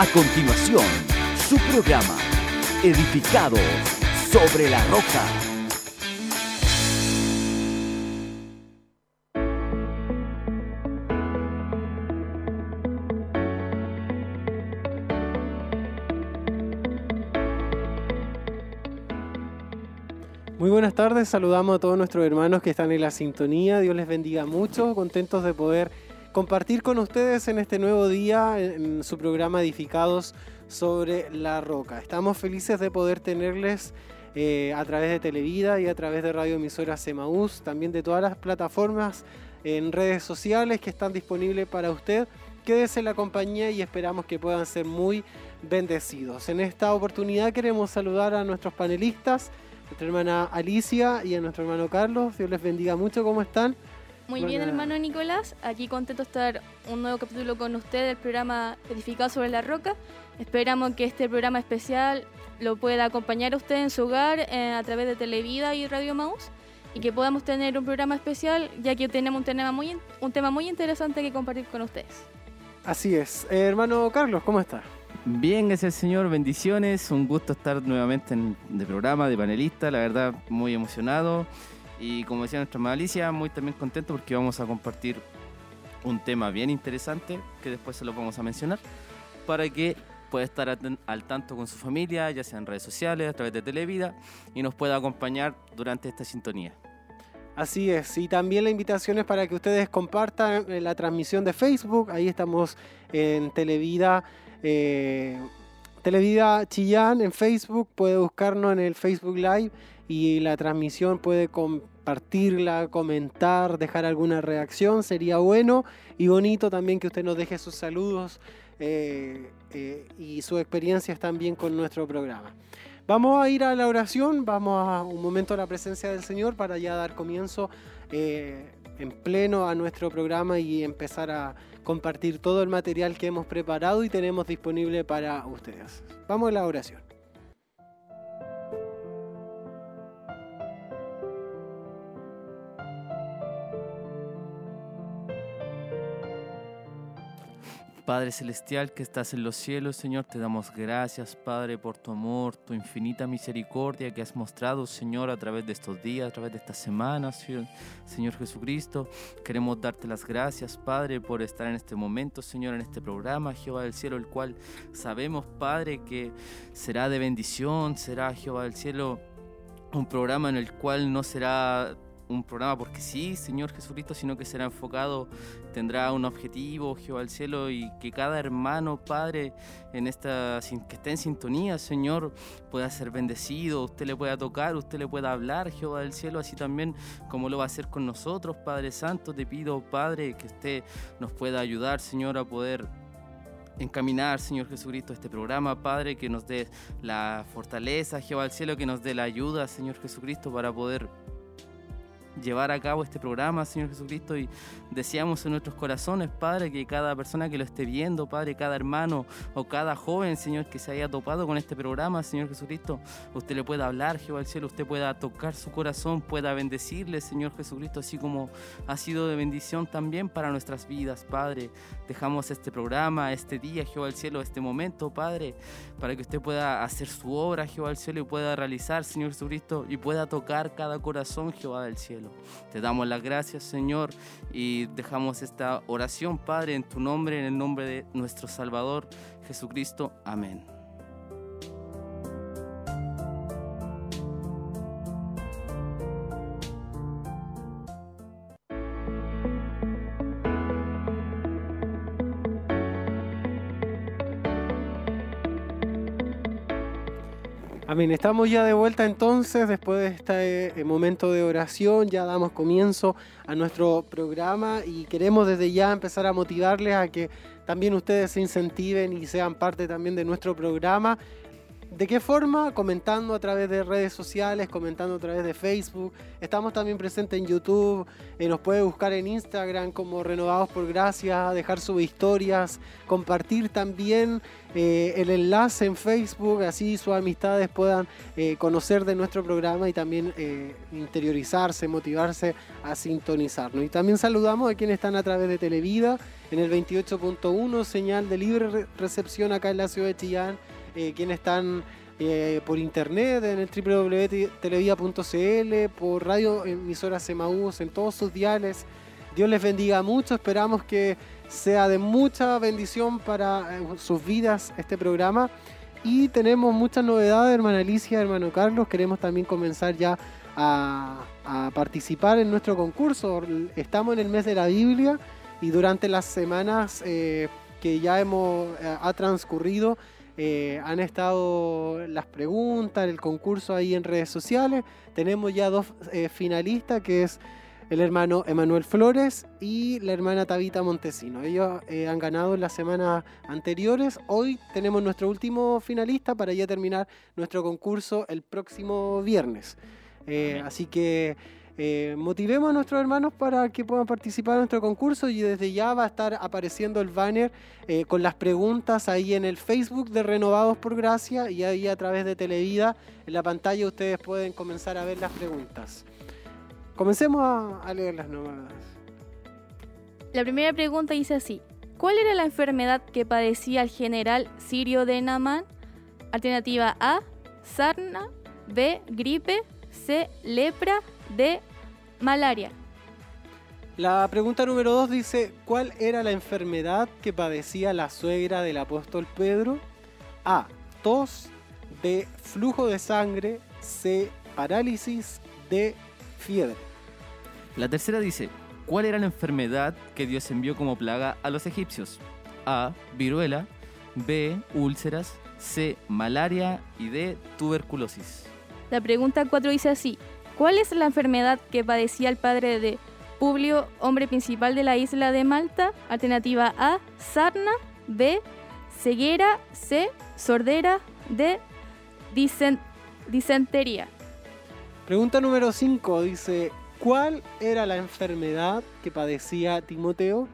A continuación, su programa, Edificados sobre la Roca. Muy buenas tardes, saludamos a todos nuestros hermanos que están en la sintonía, Dios les bendiga mucho, contentos de poder compartir con ustedes en este nuevo día su programa Edificados sobre la Roca. Estamos felices de poder tenerles eh, a través de Televida y a través de Radio Emisora Semaús, también de todas las plataformas en redes sociales que están disponibles para usted. Quédese en la compañía y esperamos que puedan ser muy bendecidos. En esta oportunidad queremos saludar a nuestros panelistas, nuestra hermana Alicia y a nuestro hermano Carlos. Dios les bendiga mucho, ¿cómo están? Muy bien, hermano Nicolás. Aquí contento de estar un nuevo capítulo con usted del programa Edificado sobre la Roca. Esperamos que este programa especial lo pueda acompañar a usted en su hogar eh, a través de Televida y Radio Maus y que podamos tener un programa especial ya que tenemos un tema muy, un tema muy interesante que compartir con ustedes. Así es. Eh, hermano Carlos, ¿cómo está? Bien, gracias Señor, bendiciones. Un gusto estar nuevamente en el programa de panelista, la verdad muy emocionado. Y como decía nuestra Alicia, muy también contento porque vamos a compartir un tema bien interesante que después se lo vamos a mencionar para que pueda estar al tanto con su familia, ya sea en redes sociales, a través de Televida y nos pueda acompañar durante esta sintonía. Así es, y también la invitación es para que ustedes compartan eh, la transmisión de Facebook, ahí estamos en Televida. Eh, Televida Chillán en Facebook, puede buscarnos en el Facebook Live y la transmisión puede compartirla, comentar, dejar alguna reacción, sería bueno y bonito también que usted nos deje sus saludos eh, eh, y sus experiencias también con nuestro programa. Vamos a ir a la oración, vamos a un momento a la presencia del Señor para ya dar comienzo eh, en pleno a nuestro programa y empezar a compartir todo el material que hemos preparado y tenemos disponible para ustedes. Vamos a la oración. Padre Celestial que estás en los cielos, Señor, te damos gracias, Padre, por tu amor, tu infinita misericordia que has mostrado, Señor, a través de estos días, a través de estas semanas, Señor Jesucristo. Queremos darte las gracias, Padre, por estar en este momento, Señor, en este programa, Jehová del cielo, el cual sabemos, Padre, que será de bendición, será, Jehová del cielo, un programa en el cual no será un programa porque sí, Señor Jesucristo, sino que será enfocado, tendrá un objetivo, Jehová del cielo, y que cada hermano, Padre, en esta, que esté en sintonía, Señor, pueda ser bendecido, usted le pueda tocar, usted le pueda hablar, Jehová del cielo, así también como lo va a hacer con nosotros, Padre Santo, te pido, Padre, que usted nos pueda ayudar, Señor, a poder encaminar, Señor Jesucristo, este programa, Padre, que nos dé la fortaleza, Jehová del cielo, que nos dé la ayuda, Señor Jesucristo, para poder llevar a cabo este programa, Señor Jesucristo, y deseamos en nuestros corazones, Padre, que cada persona que lo esté viendo, Padre, cada hermano o cada joven, Señor, que se haya topado con este programa, Señor Jesucristo, usted le pueda hablar, Jehová del cielo, usted pueda tocar su corazón, pueda bendecirle, Señor Jesucristo, así como ha sido de bendición también para nuestras vidas, Padre. Dejamos este programa, este día, Jehová del cielo, este momento, Padre, para que usted pueda hacer su obra, Jehová del cielo, y pueda realizar, Señor Jesucristo, y pueda tocar cada corazón, Jehová del cielo. Te damos las gracias, Señor, y dejamos esta oración, Padre, en tu nombre, en el nombre de nuestro Salvador Jesucristo. Amén. Amén. Estamos ya de vuelta entonces, después de este eh, momento de oración, ya damos comienzo a nuestro programa y queremos desde ya empezar a motivarles a que también ustedes se incentiven y sean parte también de nuestro programa ¿De qué forma? Comentando a través de redes sociales, comentando a través de Facebook. Estamos también presentes en YouTube. Eh, nos puede buscar en Instagram como Renovados por Gracia, dejar sus historias, compartir también eh, el enlace en Facebook, así sus amistades puedan eh, conocer de nuestro programa y también interiorizarse, motivarse a sintonizarnos. Y también saludamos a quienes están a través de Televida en el 28.1, señal de libre recepción acá en la ciudad de Chillán. Eh, quienes están eh, por internet en el por radio emisoras Emaús, en todos sus diales. Dios les bendiga mucho, esperamos que sea de mucha bendición para eh, sus vidas este programa. Y tenemos muchas novedades, hermana Alicia, hermano Carlos. Queremos también comenzar ya a, participar en nuestro concurso. Estamos en el mes de la Biblia y durante las semanas eh, que ya hemos ha transcurrido eh, han estado las preguntas, el concurso ahí en redes sociales. Tenemos ya dos eh, finalistas, que es el hermano Emanuel Flores y la hermana Tabita Montesino. Ellos eh, han ganado en las semanas anteriores. Hoy tenemos nuestro último finalista para ya terminar nuestro concurso el próximo viernes. así que eh, motivemos a nuestros hermanos para que puedan participar en nuestro concurso y desde ya va a estar apareciendo el banner eh, con las preguntas ahí en el Facebook de Renovados por Gracia y ahí a través de Televida en la pantalla ustedes pueden comenzar a ver las preguntas. Comencemos a, a leer las novedades. La primera pregunta dice así. ¿Cuál era la enfermedad que padecía el general sirio de Naman? Alternativa A, sarna, B, gripe, C, lepra, D, malaria. La pregunta número dos dice, ¿cuál era la enfermedad que padecía la suegra del apóstol Pedro? A, tos, B, flujo de sangre, C, parálisis, D, fiebre. La tercera dice, ¿cuál era la enfermedad que Dios envió como plaga a los egipcios? A, viruela, B, úlceras, C, malaria y D, tuberculosis. La pregunta 4 dice así, ¿Cuál es la enfermedad que padecía el padre de Publio, hombre principal de la isla de Malta? Alternativa A, sarna, B, ceguera, C, sordera, D, disentería. Pregunta número 5 dice, ¿cuál era la enfermedad que padecía Timoteo?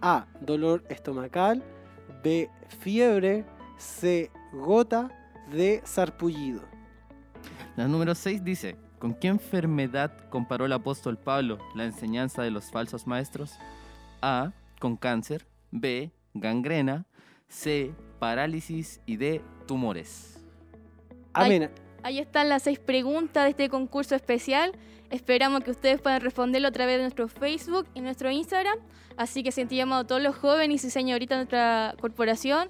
A, dolor estomacal, B, fiebre, C, gota, D, sarpullido. La número 6 dice, ¿Con qué enfermedad comparó el apóstol Pablo la enseñanza de los falsos maestros? A. Con cáncer. B. Gangrena. C. Parálisis. Y D. Tumores. Amén. Ahí, están las seis preguntas de este concurso especial. Esperamos que ustedes puedan responderlo a través de nuestro Facebook y nuestro Instagram. Así que sentíamos a todos los jóvenes y señoritas de nuestra corporación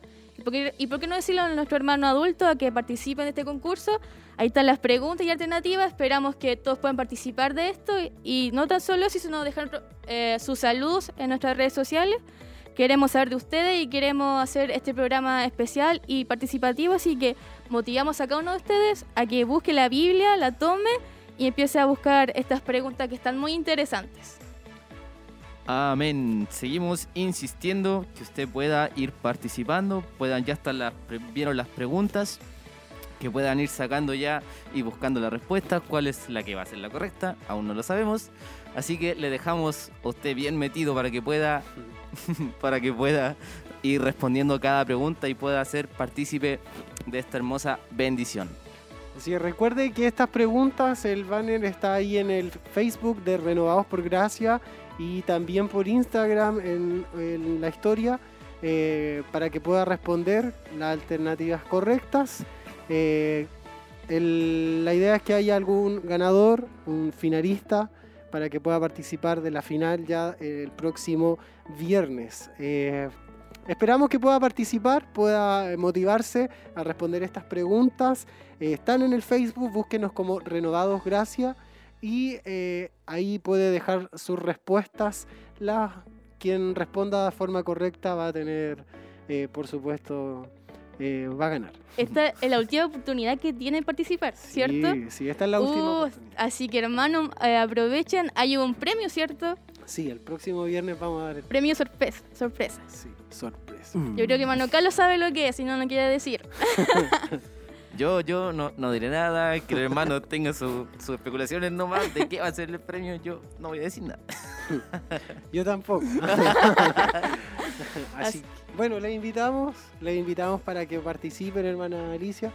¿Y por, qué, no decirlo a nuestro hermano adulto a que participen de este concurso? Ahí están las preguntas y alternativas. Esperamos que todos puedan participar de esto y, no tan solo eso, sino dejar eh, sus saludos en nuestras redes sociales. Queremos saber de ustedes y queremos hacer este programa especial y participativo, así que motivamos a cada uno de ustedes a que busque la Biblia, la tome y empiece a buscar estas preguntas que están muy interesantes. Amén. Seguimos insistiendo que usted pueda ir participando, puedan ya estar las vieron las preguntas, que puedan ir sacando ya y buscando la respuesta, cuál es la que va a ser la correcta, aún no lo sabemos. Así que le dejamos a usted bien metido para que pueda para que pueda ir respondiendo cada pregunta y pueda ser partícipe de esta hermosa bendición. Así recuerde que estas preguntas, el banner está ahí en el Facebook de Renovados por Gracia y también por Instagram en, la historia eh, para que pueda responder las alternativas correctas. Eh, la idea es que haya algún ganador, un finalista, para que pueda participar de la final ya el próximo viernes. Eh, esperamos que pueda participar, pueda motivarse a responder estas preguntas. están en el Facebook, búsquenos como Renovados Gracia y eh, ahí puede dejar sus respuestas. La, quien responda de forma correcta va a tener, eh, por supuesto, eh, va a ganar. Esta es la última oportunidad que tienen participar, ¿cierto? Sí, sí, esta es la última. Uh, así que hermano, aprovechen, hay un premio, ¿cierto? Sí, el próximo viernes vamos a dar el premio sorpresa. sorpresa. Sí, sorpresa. Yo creo que hermano Carlos sabe lo que es, si no, no quiere decir. Yo, yo no, no diré nada, que el hermano tenga sus especulaciones nomás de qué va a ser el premio, yo no voy a decir nada. yo tampoco. Así, bueno, le invitamos, le invitamos para que participen, hermana Alicia.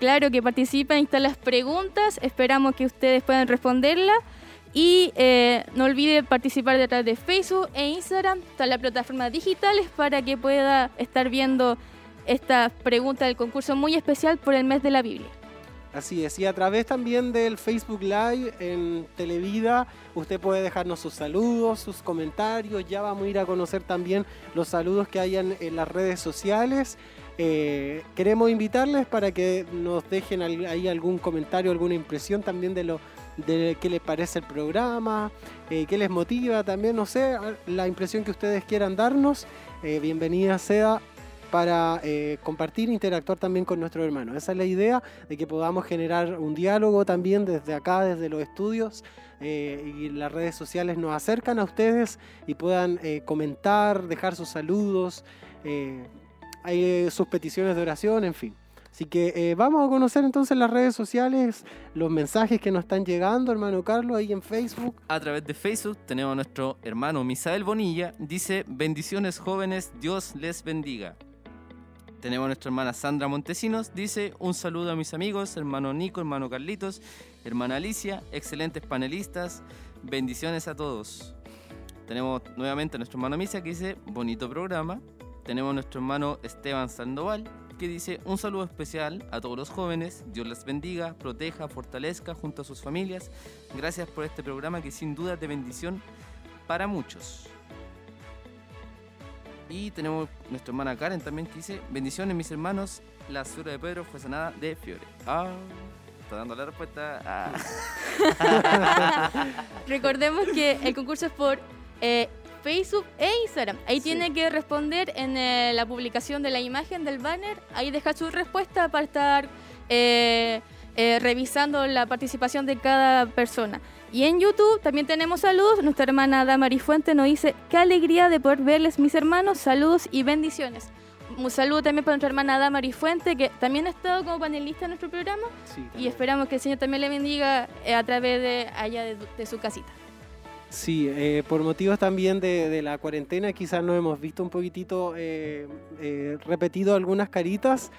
Claro que participen, están las preguntas, esperamos que ustedes puedan responderlas Y eh, no olvide participar de través de Facebook e Instagram, todas las plataformas digitales para que pueda estar viendo esta pregunta del concurso muy especial por el mes de la Biblia. Así es, y a través también del Facebook Live en Televida, usted puede dejarnos sus saludos, sus comentarios, ya vamos a ir a conocer también los saludos que hayan en las redes sociales. Eh, queremos invitarles para que nos dejen ahí algún comentario, alguna impresión también de lo de qué les parece el programa, eh, qué les motiva también, no sé, la impresión que ustedes quieran darnos. Eh, bienvenida sea para eh, compartir e interactuar también con nuestros hermanos. Esa es la idea de que podamos generar un diálogo también desde acá, desde los estudios. Eh, y las redes sociales nos acercan a ustedes y puedan eh, comentar, dejar sus saludos, hay sus peticiones de oración, en fin. Así que vamos a conocer entonces las redes sociales, los mensajes que nos están llegando, hermano Carlos, ahí en Facebook. A través de Facebook tenemos a nuestro hermano Misael Bonilla, dice, bendiciones jóvenes, Dios les bendiga. Tenemos a nuestra hermana Sandra Montesinos, dice un saludo a mis amigos, hermano Nico, hermano Carlitos, hermana Alicia, excelentes panelistas, bendiciones a todos. Tenemos nuevamente a nuestro hermano Misa que dice bonito programa. Tenemos a nuestro hermano Esteban Sandoval que dice un saludo especial a todos los jóvenes, Dios les bendiga, proteja, fortalezca junto a sus familias. Gracias por este programa que sin duda es de bendición para muchos. Y tenemos nuestra hermana Karen también que dice, bendiciones mis hermanos, la suerte de Pedro fue sanada de fiebre. Ah, está dando la respuesta. Ah. Recordemos que el concurso es por eh, Facebook e Instagram. Ahí tiene que responder en eh, la publicación de la imagen del banner, ahí deja su respuesta para estar eh, revisando la participación de cada persona. Y en YouTube también tenemos saludos. Nuestra hermana Damari Fuente nos dice, qué alegría de poder verles mis hermanos, saludos y bendiciones. Un saludo también para nuestra hermana Damari Fuente, que también ha estado como panelista en nuestro programa. y esperamos que el Señor también le bendiga eh, a través de allá de, su casita. Sí, eh, por motivos también de, la cuarentena quizás no hemos visto un poquitito eh, repetido algunas caritas,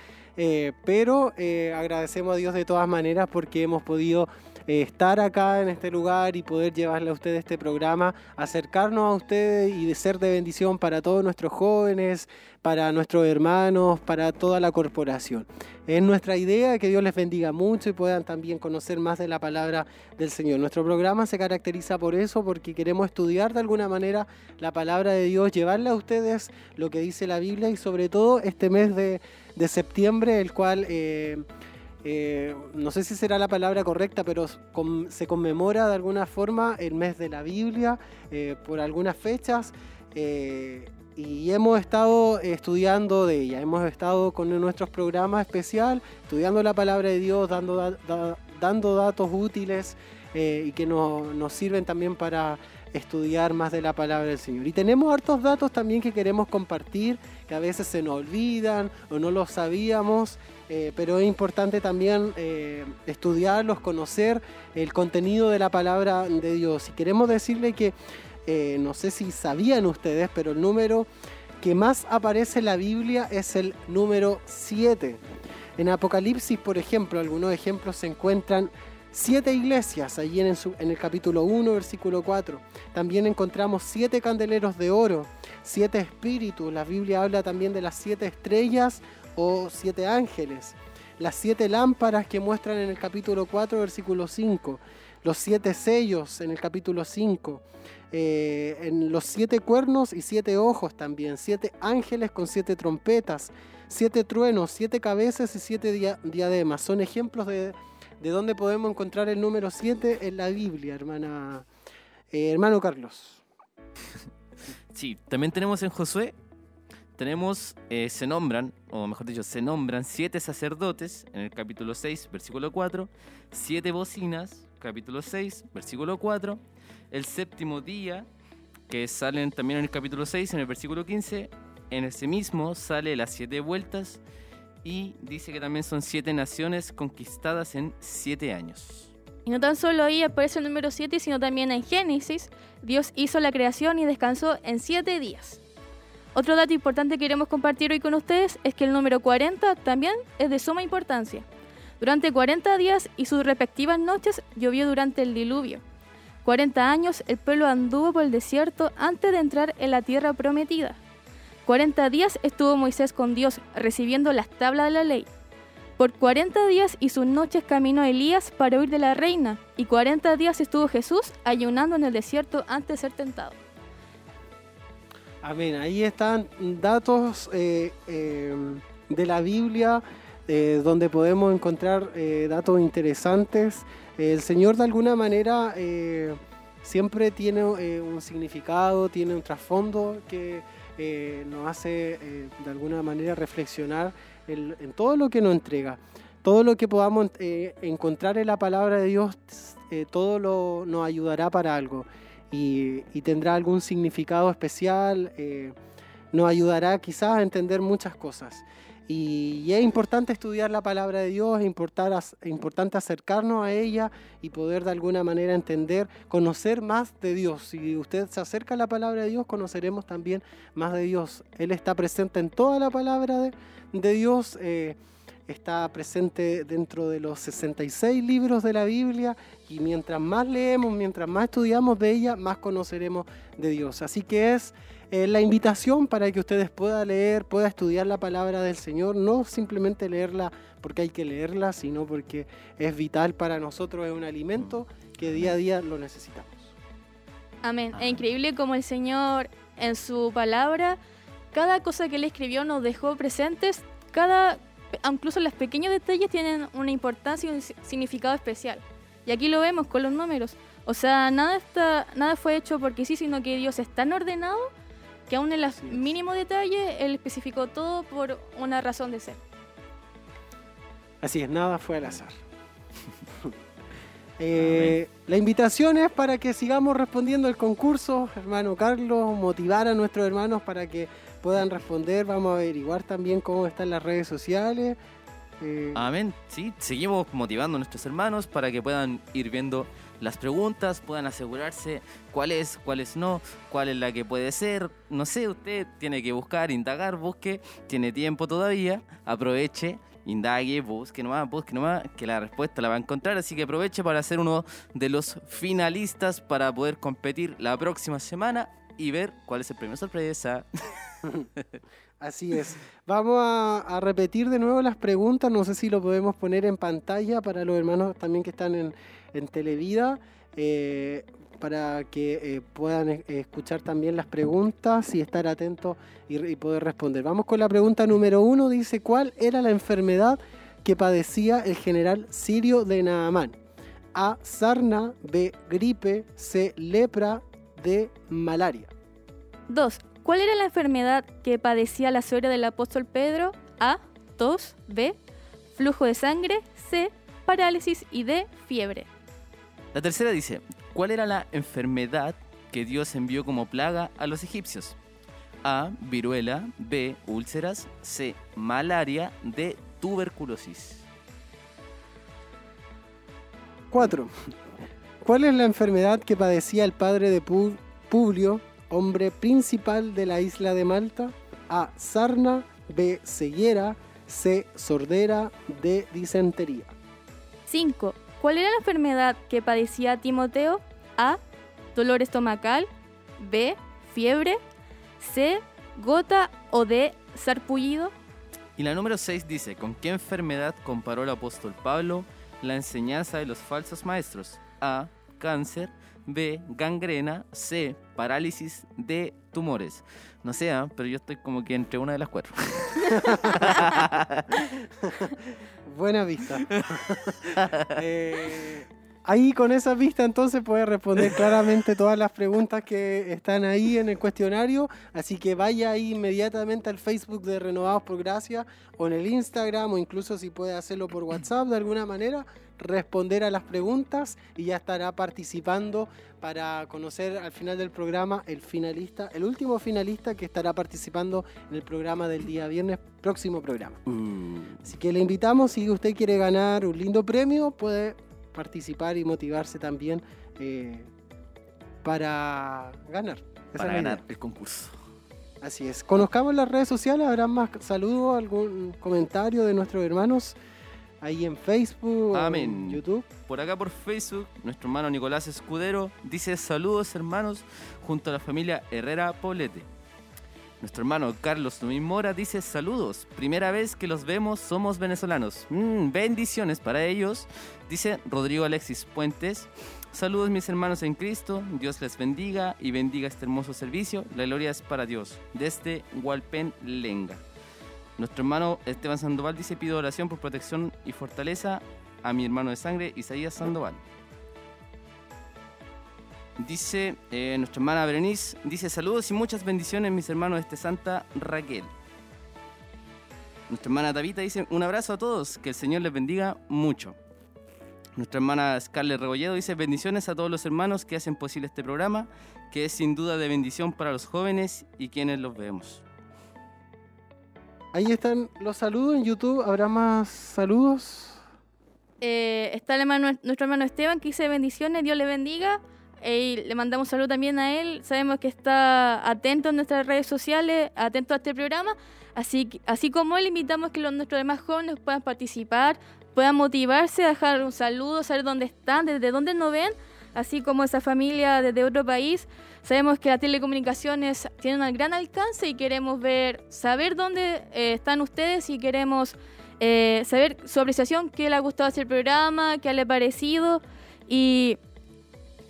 pero agradecemos a Dios de todas maneras porque hemos podido eh, estar acá en este lugar y poder llevarle a ustedes este programa, acercarnos a ustedes y de ser de bendición para todos nuestros jóvenes, para nuestros hermanos, para toda la corporación. Es nuestra idea que Dios les bendiga mucho y puedan también conocer más de la palabra del Señor. Nuestro programa se caracteriza por eso, porque queremos estudiar de alguna manera la palabra de Dios, llevarle a ustedes lo que dice la Biblia y sobre todo este mes de, septiembre, el cual... Eh, eh, no sé si será la palabra correcta, pero se conmemora de alguna forma el mes de la Biblia eh, por algunas fechas eh, y hemos estado estudiando de ella, hemos estado con nuestros programas especial, estudiando la palabra de Dios, dando, dando datos útiles y que nos sirven también para estudiar más de la palabra del Señor. Y tenemos hartos datos también que queremos compartir, que a veces se nos olvidan o no los sabíamos eh, pero es importante también eh, estudiarlos, conocer el contenido de la palabra de Dios. Y queremos decirle que, eh, no sé si sabían ustedes, pero el número que más aparece en la Biblia es el número 7. En Apocalipsis, por ejemplo, algunos ejemplos se encuentran siete iglesias, allí en, en, el capítulo 1, versículo 4. También encontramos siete candeleros de oro, siete espíritus. La Biblia habla también de las siete estrellas o siete ángeles, las siete lámparas que muestran en el capítulo 4, versículo 5, los siete sellos en el capítulo 5, eh, en los siete cuernos y siete ojos también, siete ángeles con siete trompetas, siete truenos, siete cabezas y siete diademas. Son ejemplos de, de dónde podemos encontrar el número 7 en la Biblia, hermana, eh, hermano Carlos. Sí, también tenemos en Josué tenemos, eh, se nombran, o mejor dicho, se nombran siete sacerdotes en el capítulo 6, versículo 4, siete bocinas, capítulo 6, versículo 4, el séptimo día, que salen también en el capítulo 6, en el versículo 15, en ese mismo sale las siete vueltas y dice que también son siete naciones conquistadas en siete años. Y no tan solo ahí aparece el número 7, sino también en Génesis, Dios hizo la creación y descansó en siete días. Otro dato importante que queremos compartir hoy con ustedes es que el número 40 también es de suma importancia. Durante 40 días y sus respectivas noches llovió durante el diluvio. 40 años el pueblo anduvo por el desierto antes de entrar en la tierra prometida. 40 días estuvo Moisés con Dios recibiendo las tablas de la ley. Por 40 días y sus noches caminó Elías para huir de la reina, y 40 días estuvo Jesús ayunando en el desierto antes de ser tentado. Amén. Ahí están datos eh, eh, de la Biblia eh, donde podemos encontrar datos interesantes. El Señor de alguna manera siempre tiene un significado, tiene un trasfondo que nos hace de alguna manera reflexionar en, todo lo que nos entrega. Todo lo que podamos encontrar en la palabra de Dios, todo lo, nos ayudará para algo y, tendrá algún significado especial, eh, nos ayudará quizás a entender muchas cosas. Y, es importante estudiar la palabra de Dios, es importante acercarnos a ella y poder de alguna manera entender, conocer más de Dios. Si usted se acerca a la palabra de Dios, conoceremos también más de Dios. Él está presente en toda la palabra de, Dios. Eh, está presente dentro de los 66 libros de la Biblia y mientras más leemos, mientras más estudiamos de ella, más conoceremos de Dios. Así que es eh, la invitación para que ustedes puedan leer, puedan estudiar la palabra del Señor, no simplemente leerla porque hay que leerla, sino porque es vital para nosotros, es un alimento que día a día lo necesitamos. Amén. Es increíble como el Señor en su palabra, cada cosa que Él escribió nos dejó presentes, cada incluso los pequeños detalles tienen una importancia y un significado especial. Y aquí lo vemos con los números. O sea, nada, está, nada fue hecho porque sí, sino que Dios es tan ordenado que aún en los mínimos detalles Él especificó todo por una razón de ser. Así es, nada fue al azar. Eh, la invitación es para que sigamos respondiendo el concurso, hermano Carlos, motivar a nuestros hermanos para que puedan responder. Vamos a averiguar también cómo están las redes sociales. Eh, Amén. Sí, seguimos motivando a nuestros hermanos para que puedan ir viendo las preguntas, puedan asegurarse cuál es, cuál es no, cuál es la que puede ser. No sé, usted tiene que buscar, indagar, busque, tiene tiempo todavía, aproveche, indague, busque nomás, busque nomás, que la respuesta la va a encontrar. Así que aproveche para ser uno de los finalistas para poder competir la próxima semana y ver cuál es el premio sorpresa. Así es. Vamos a, repetir de nuevo las preguntas. No sé si lo podemos poner en pantalla para los hermanos también que están en, Televida, eh, para que eh, puedan eh, escuchar también las preguntas y estar atentos y, y, poder responder. Vamos con la pregunta número uno. Dice, ¿cuál era la enfermedad que padecía el general sirio de Naamán? A. Sarna. B. Gripe. C. Lepra de malaria. 2. ¿Cuál era la enfermedad que padecía la suegra del apóstol Pedro? A. Tos. B. Flujo de sangre. C. Parálisis. Y D. Fiebre. La tercera dice, ¿cuál era la enfermedad que Dios envió como plaga a los egipcios? A. Viruela. B. Úlceras. C. Malaria. D. Tuberculosis. 4. ¿Cuál es la enfermedad que padecía el padre de Publio, hombre principal de la isla de Malta? A. Sarna. B. Ceguera. C. Sordera. D. Disentería. 5. ¿Cuál era la enfermedad que padecía Timoteo? A. Dolor estomacal. B. Fiebre. C. Gota o D. Sarpullido. Y la número 6 dice, ¿con qué enfermedad comparó el apóstol Pablo la enseñanza de los falsos maestros? A cáncer, B, gangrena, C, parálisis, D, tumores. No sé, ¿ah? pero yo estoy como que entre una de las cuatro. Buena vista. Eh, ahí con esa vista entonces puede responder claramente todas las preguntas que están ahí en el cuestionario. Así que vaya ahí inmediatamente al Facebook de Renovados por Gracia o en el Instagram o incluso si puede hacerlo por WhatsApp de alguna manera responder a las preguntas y ya estará participando para conocer al final del programa el finalista, el último finalista que estará participando en el programa del día viernes, próximo programa. Mm. Así que le invitamos, si usted quiere ganar un lindo premio, puede participar y motivarse también eh, para ganar. para ganar el concurso. Así es. Conozcamos las redes sociales, habrá más saludos, algún comentario de nuestros hermanos ahí en Facebook, Amén. en YouTube. Por acá por Facebook, nuestro hermano Nicolás Escudero dice saludos hermanos junto a la familia Herrera Poblete. Nuestro hermano Carlos Domín Mora dice saludos, primera vez que los vemos, somos venezolanos. Mm, bendiciones para ellos. Dice Rodrigo Alexis Puentes. Saludos mis hermanos en Cristo, Dios les bendiga y bendiga este hermoso servicio. La gloria es para Dios. Desde Hualpén Lenga. Nuestro hermano Esteban Sandoval dice pido oración por protección y fortaleza a mi hermano de sangre Isaías Sandoval. Dice eh, nuestra hermana Berenice, dice saludos y muchas bendiciones mis hermanos de este Santa Raquel. Nuestra hermana Tabita dice un abrazo a todos, que el Señor les bendiga mucho. Nuestra hermana Scarlett Rebolledo dice bendiciones a todos los hermanos que hacen posible este programa, que es sin duda de bendición para los jóvenes y quienes los vemos. Ahí están los saludos en YouTube. ¿Habrá más saludos? Eh, está el hermano- nuestro hermano Esteban que dice bendiciones, Dios le bendiga. Le mandamos salud también a él. Sabemos que está atento en nuestras redes sociales, atento a este programa. Así, así como él, invitamos que los, nuestros demás jóvenes puedan participar, puedan motivarse, dejar un saludo, saber dónde están, desde dónde nos ven. Así como esa familia desde otro país. Sabemos que las telecomunicaciones tienen un gran alcance y queremos ver, saber dónde eh, están ustedes y queremos eh, saber su apreciación, qué le ha gustado el programa, qué le ha parecido. Y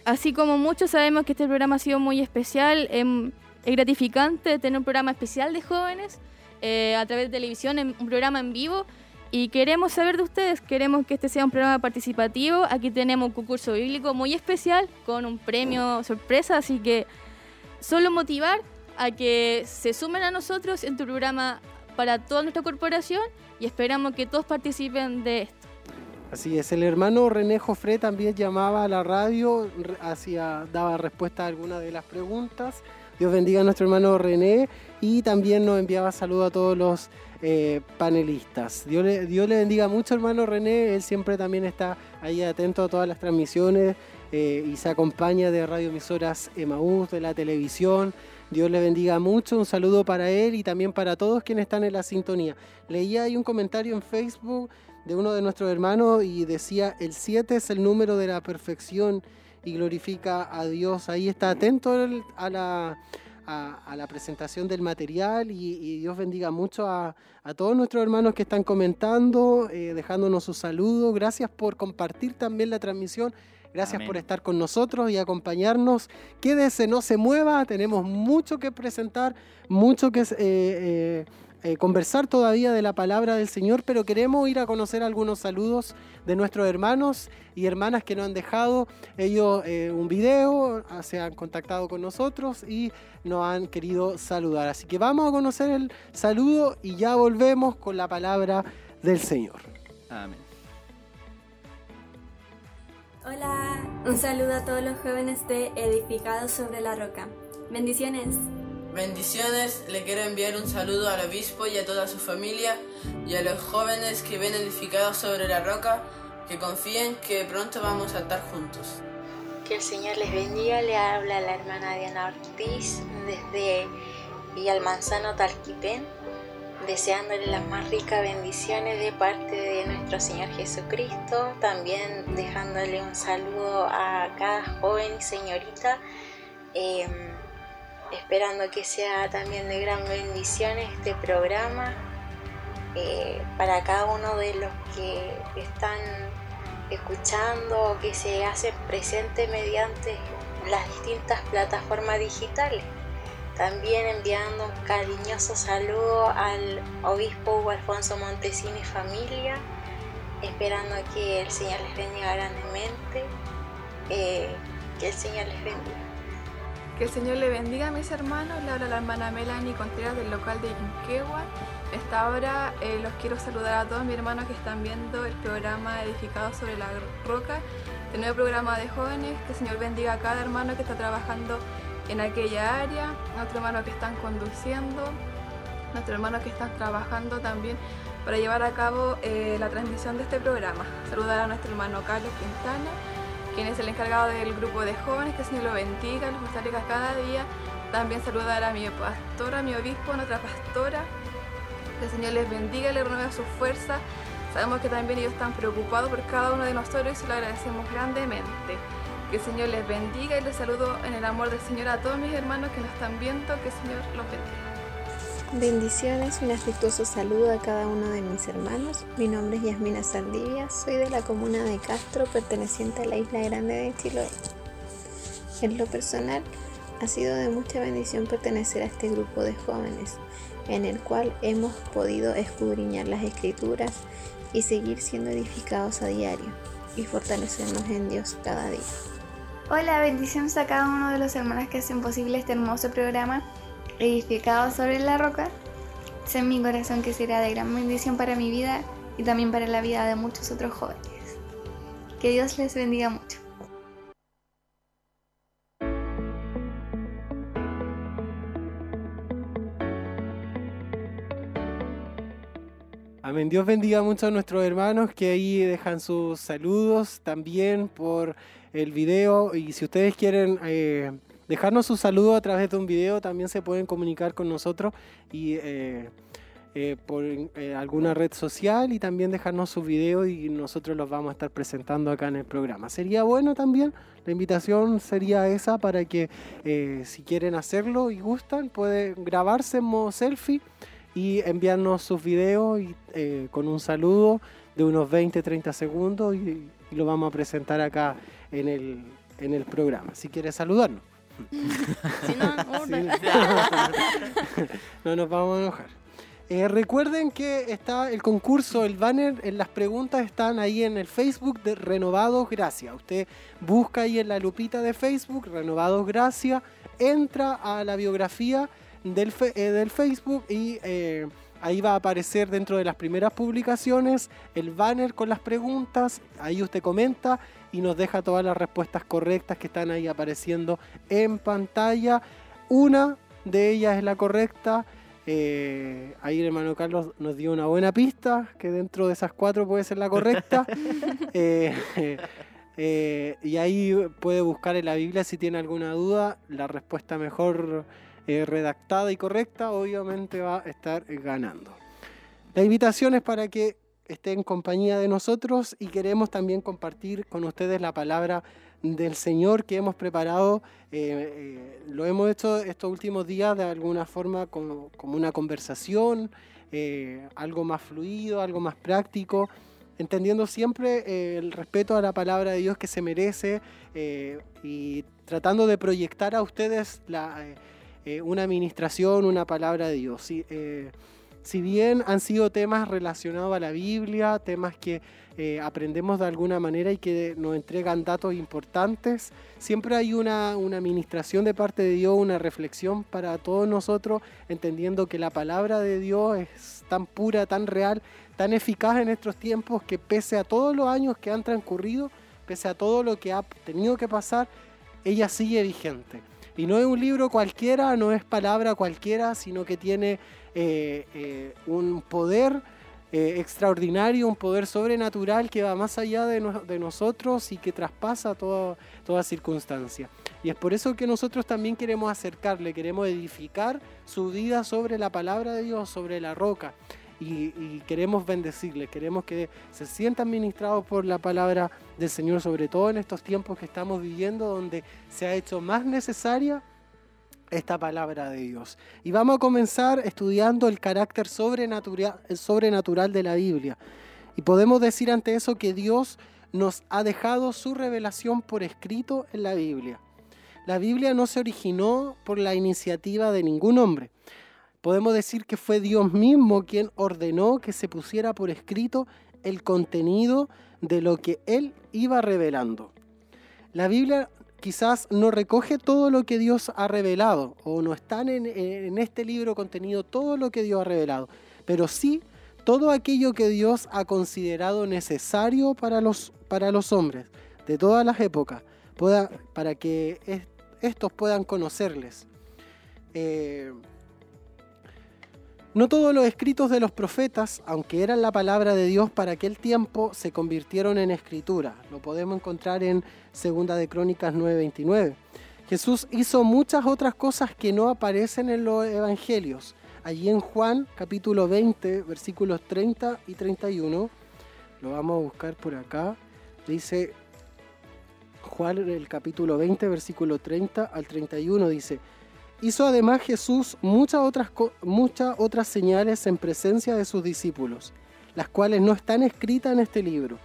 así como muchos sabemos que este programa ha sido muy especial, em, es gratificante tener un programa especial de jóvenes eh, a través de televisión, en- un programa en vivo. Y queremos saber de ustedes, queremos que este sea un programa participativo. Aquí tenemos un concurso bíblico muy especial con un premio sorpresa, así que solo motivar a que se sumen a nosotros en tu programa para toda nuestra corporación y esperamos que todos participen de esto. Así es, el hermano René Jofré también llamaba a la radio, hacía, daba respuesta a algunas de las preguntas. Dios bendiga a nuestro hermano René y también nos enviaba saludos a todos los eh, panelistas. Dios le, Dios le bendiga mucho, hermano René. Él siempre también está ahí atento a todas las transmisiones eh, y se acompaña de radioemisoras Emaús, de la televisión. Dios le bendiga mucho, un saludo para él y también para todos quienes están en la sintonía. Leía ahí un comentario en Facebook de uno de nuestros hermanos y decía, el 7 es el número de la perfección y glorifica a Dios. Ahí está atento a la, a, a la presentación del material y, y Dios bendiga mucho a, a todos nuestros hermanos que están comentando, eh, dejándonos sus saludos. Gracias por compartir también la transmisión. Gracias Amén. por estar con nosotros y acompañarnos. Quédese, no se mueva. Tenemos mucho que presentar, mucho que eh, eh, eh, conversar todavía de la palabra del Señor, pero queremos ir a conocer algunos saludos de nuestros hermanos y hermanas que nos han dejado ellos eh, un video, ah, se han contactado con nosotros y nos han querido saludar. Así que vamos a conocer el saludo y ya volvemos con la palabra del Señor. Amén. Hola, un saludo a todos los jóvenes de Edificados sobre la Roca. Bendiciones. Bendiciones, le quiero enviar un saludo al obispo y a toda su familia y a los jóvenes que ven edificados sobre la roca, que confíen que pronto vamos a estar juntos. Que el Señor les bendiga, le habla la hermana Diana Ortiz desde Villalmanzano, Talquipén, deseándole las más ricas bendiciones de parte de nuestro Señor Jesucristo, también dejándole un saludo a cada joven y señorita, eh, esperando que sea también de gran bendición este programa eh, para cada uno de los que están escuchando o que se hacen presente mediante las distintas plataformas digitales. También enviando un cariñoso saludo al obispo Hugo Alfonso Montesino y familia, esperando que el Señor les bendiga grandemente, eh, que el Señor les bendiga. Que el Señor le bendiga a mis hermanos. Le habla la hermana Melanie Contreras del local de Yunquegua. A esta hora eh, los quiero saludar a todos mis hermanos que están viendo el programa Edificado sobre la Roca, este nuevo programa de jóvenes. Que el Señor bendiga a cada hermano que está trabajando en aquella área, a nuestros hermanos que están conduciendo, a nuestros hermanos que están trabajando también para llevar a cabo eh, la transmisión de este programa. Saludar a nuestro hermano Carlos Quintana quien es el encargado del grupo de jóvenes, que el Señor lo bendiga, los fortalezca cada día. También saludar a mi pastora, a mi obispo, a nuestra pastora, que el Señor les bendiga, les renueve su fuerza. Sabemos que también ellos están preocupados por cada uno de nosotros y lo agradecemos grandemente. Que el Señor les bendiga y les saludo en el amor del Señor a todos mis hermanos que nos están viendo. Que el Señor los bendiga. Bendiciones, un afectuoso saludo a cada uno de mis hermanos. Mi nombre es Yasmina Saldivia, soy de la comuna de Castro, perteneciente a la isla grande de Chiloé. En lo personal, ha sido de mucha bendición pertenecer a este grupo de jóvenes, en el cual hemos podido escudriñar las escrituras y seguir siendo edificados a diario y fortalecernos en Dios cada día. Hola, bendiciones a cada uno de los hermanos que hacen posible este hermoso programa edificado sobre la roca. Sé en mi corazón que será de gran bendición para mi vida y también para la vida de muchos otros jóvenes. Que Dios les bendiga mucho. Amén. Dios bendiga mucho a nuestros hermanos que ahí dejan sus saludos también por el video. Y si ustedes quieren eh, dejarnos su saludo a través de un video, también se pueden comunicar con nosotros y eh, eh, por alguna red social y también dejarnos su video y nosotros los vamos a estar presentando acá en el programa. Sería bueno también, la invitación sería esa para que si quieren hacerlo y gustan, pueden grabarse en modo selfie y enviarnos sus videos y, eh, con un saludo de unos 20-30 segundos y, lo vamos a presentar acá en el, en el programa. Si quieres saludarnos. Si no, no nos vamos a enojar. Eh, recuerden que está el concurso, el banner, en las preguntas están ahí en el Facebook de Renovados Gracia. Usted busca ahí en la lupita de Facebook, Renovados Gracia, entra a la biografía del, eh, del Facebook y eh, ahí va a aparecer dentro de las primeras publicaciones el banner con las preguntas. Ahí usted comenta y nos deja todas las respuestas correctas que están ahí apareciendo en pantalla. Una de ellas es la correcta. Eh, ahí el hermano Carlos nos dio una buena pista, que dentro de esas cuatro puede ser la correcta. y ahí puede buscar en la Biblia si tiene alguna duda la respuesta mejor eh, redactada y correcta, obviamente va a estar ganando. La invitación es para que esté en compañía de nosotros y queremos también compartir con ustedes la palabra del Señor que hemos preparado. Eh, eh, lo hemos hecho estos últimos días de alguna forma como, una conversación, algo más fluido, algo más práctico, entendiendo siempre el respeto a la palabra de Dios que se merece y tratando de proyectar a ustedes eh, una administración, una palabra de Dios. Eh, si bien han sido temas relacionados a la Biblia, temas que eh, aprendemos de alguna manera y que nos entregan datos importantes, siempre hay una, una administración de parte de Dios, una reflexión para todos nosotros, entendiendo que la palabra de Dios es tan pura, tan real, tan eficaz en estos tiempos que pese a todos los años que han transcurrido, pese a todo lo que ha tenido que pasar, ella sigue vigente. Y no es un libro cualquiera, no es palabra cualquiera, sino que tiene eh, eh, un poder eh, extraordinario, un poder sobrenatural que va más allá de, nosotros y que traspasa toda, toda circunstancia. Y es por eso que nosotros también queremos acercarle, queremos edificar su vida sobre la palabra de Dios, sobre la roca y, queremos bendecirle, queremos que se sientan ministrados por la palabra del Señor, sobre todo en estos tiempos que estamos viviendo, donde se ha hecho más necesaria esta palabra de Dios. Y vamos a comenzar estudiando el carácter sobrenatural, sobrenatural de la Biblia. Y podemos decir ante eso que Dios nos ha dejado su revelación por escrito en la Biblia. La Biblia no se originó por la iniciativa de ningún hombre podemos decir que fue Dios mismo quien ordenó que se pusiera por escrito el contenido de lo que Él iba revelando. La Biblia quizás no recoge todo lo que Dios ha revelado, o no están en, este libro contenido todo lo que Dios ha revelado, pero sí todo aquello que Dios ha considerado necesario para los, hombres de todas las épocas, para que estos puedan conocerles. Eh, no todos los escritos de los profetas, aunque eran la palabra de Dios para aquel tiempo, se convirtieron en escritura. Lo podemos encontrar en Segunda de Crónicas 9:29. Jesús hizo muchas otras cosas que no aparecen en los evangelios. Allí en Juan capítulo 20, versículos 30 y 31, lo vamos a buscar por acá. Dice Juan el capítulo 20, versículo 30 al 31, dice, hizo además Jesús muchas otras, muchas otras señales en presencia de sus discípulos, las cuales no están escritas en este libro,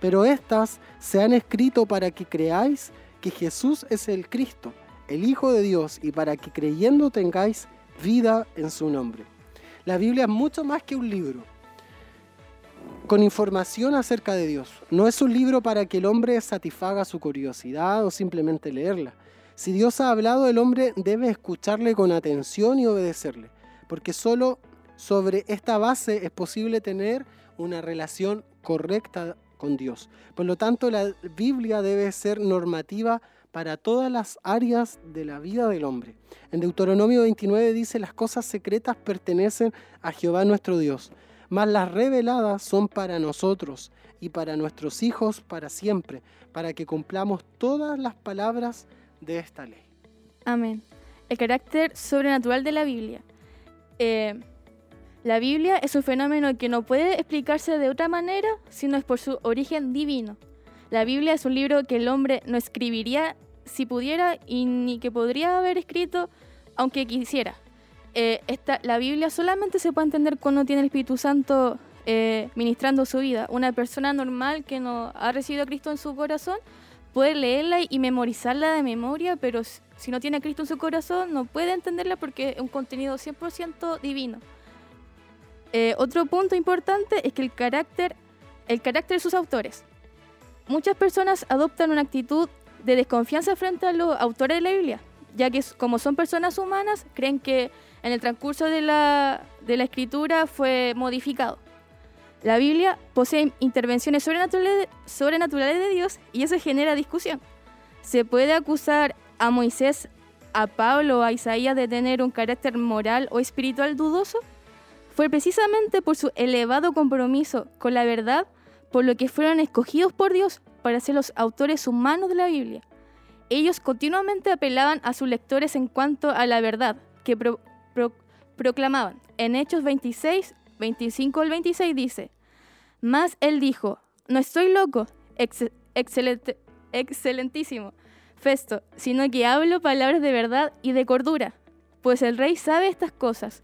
pero estas se han escrito para que creáis que Jesús es el Cristo, el Hijo de Dios, y para que creyendo tengáis vida en su nombre. La Biblia es mucho más que un libro con información acerca de Dios. No es un libro para que el hombre satisfaga su curiosidad o simplemente leerla. Si Dios ha hablado, el hombre debe escucharle con atención y obedecerle, porque solo sobre esta base es posible tener una relación correcta con Dios. Por lo tanto, la Biblia debe ser normativa para todas las áreas de la vida del hombre. En Deuteronomio 29 dice, las cosas secretas pertenecen a Jehová nuestro Dios, mas las reveladas son para nosotros y para nuestros hijos para siempre, para que cumplamos todas las palabras de esta ley. Amén. El carácter sobrenatural de la Biblia. Eh, la Biblia es un fenómeno que no puede explicarse de otra manera sino es por su origen divino. La Biblia es un libro que el hombre no escribiría si pudiera y ni que podría haber escrito aunque quisiera. Eh, la Biblia solamente se puede entender cuando tiene el Espíritu Santo eh, ministrando su vida. Una persona normal que no ha recibido a Cristo en su corazón puede leerla y memorizarla de memoria, pero si no tiene a Cristo en su corazón no puede entenderla porque es un contenido 100% divino. Eh, otro punto importante es que el carácter, el carácter de sus autores. Muchas personas adoptan una actitud de desconfianza frente a los autores de la Biblia, ya que como son personas humanas, creen que en el transcurso de la, de la escritura fue modificado. La Biblia posee intervenciones sobrenaturales, de Dios y eso genera discusión. Se puede acusar a Moisés, a Pablo o a Isaías de tener un carácter moral o espiritual dudoso fue precisamente por su elevado compromiso con la verdad por lo que fueron escogidos por Dios para ser los autores humanos de la Biblia. Ellos continuamente apelaban a sus lectores en cuanto a la verdad que proclamaban. En Hechos 26, 25 al 26 dice, Mas él dijo, no estoy loco, excelente, excelentísimo, Festo, sino que hablo palabras de verdad y de cordura, pues el rey sabe estas cosas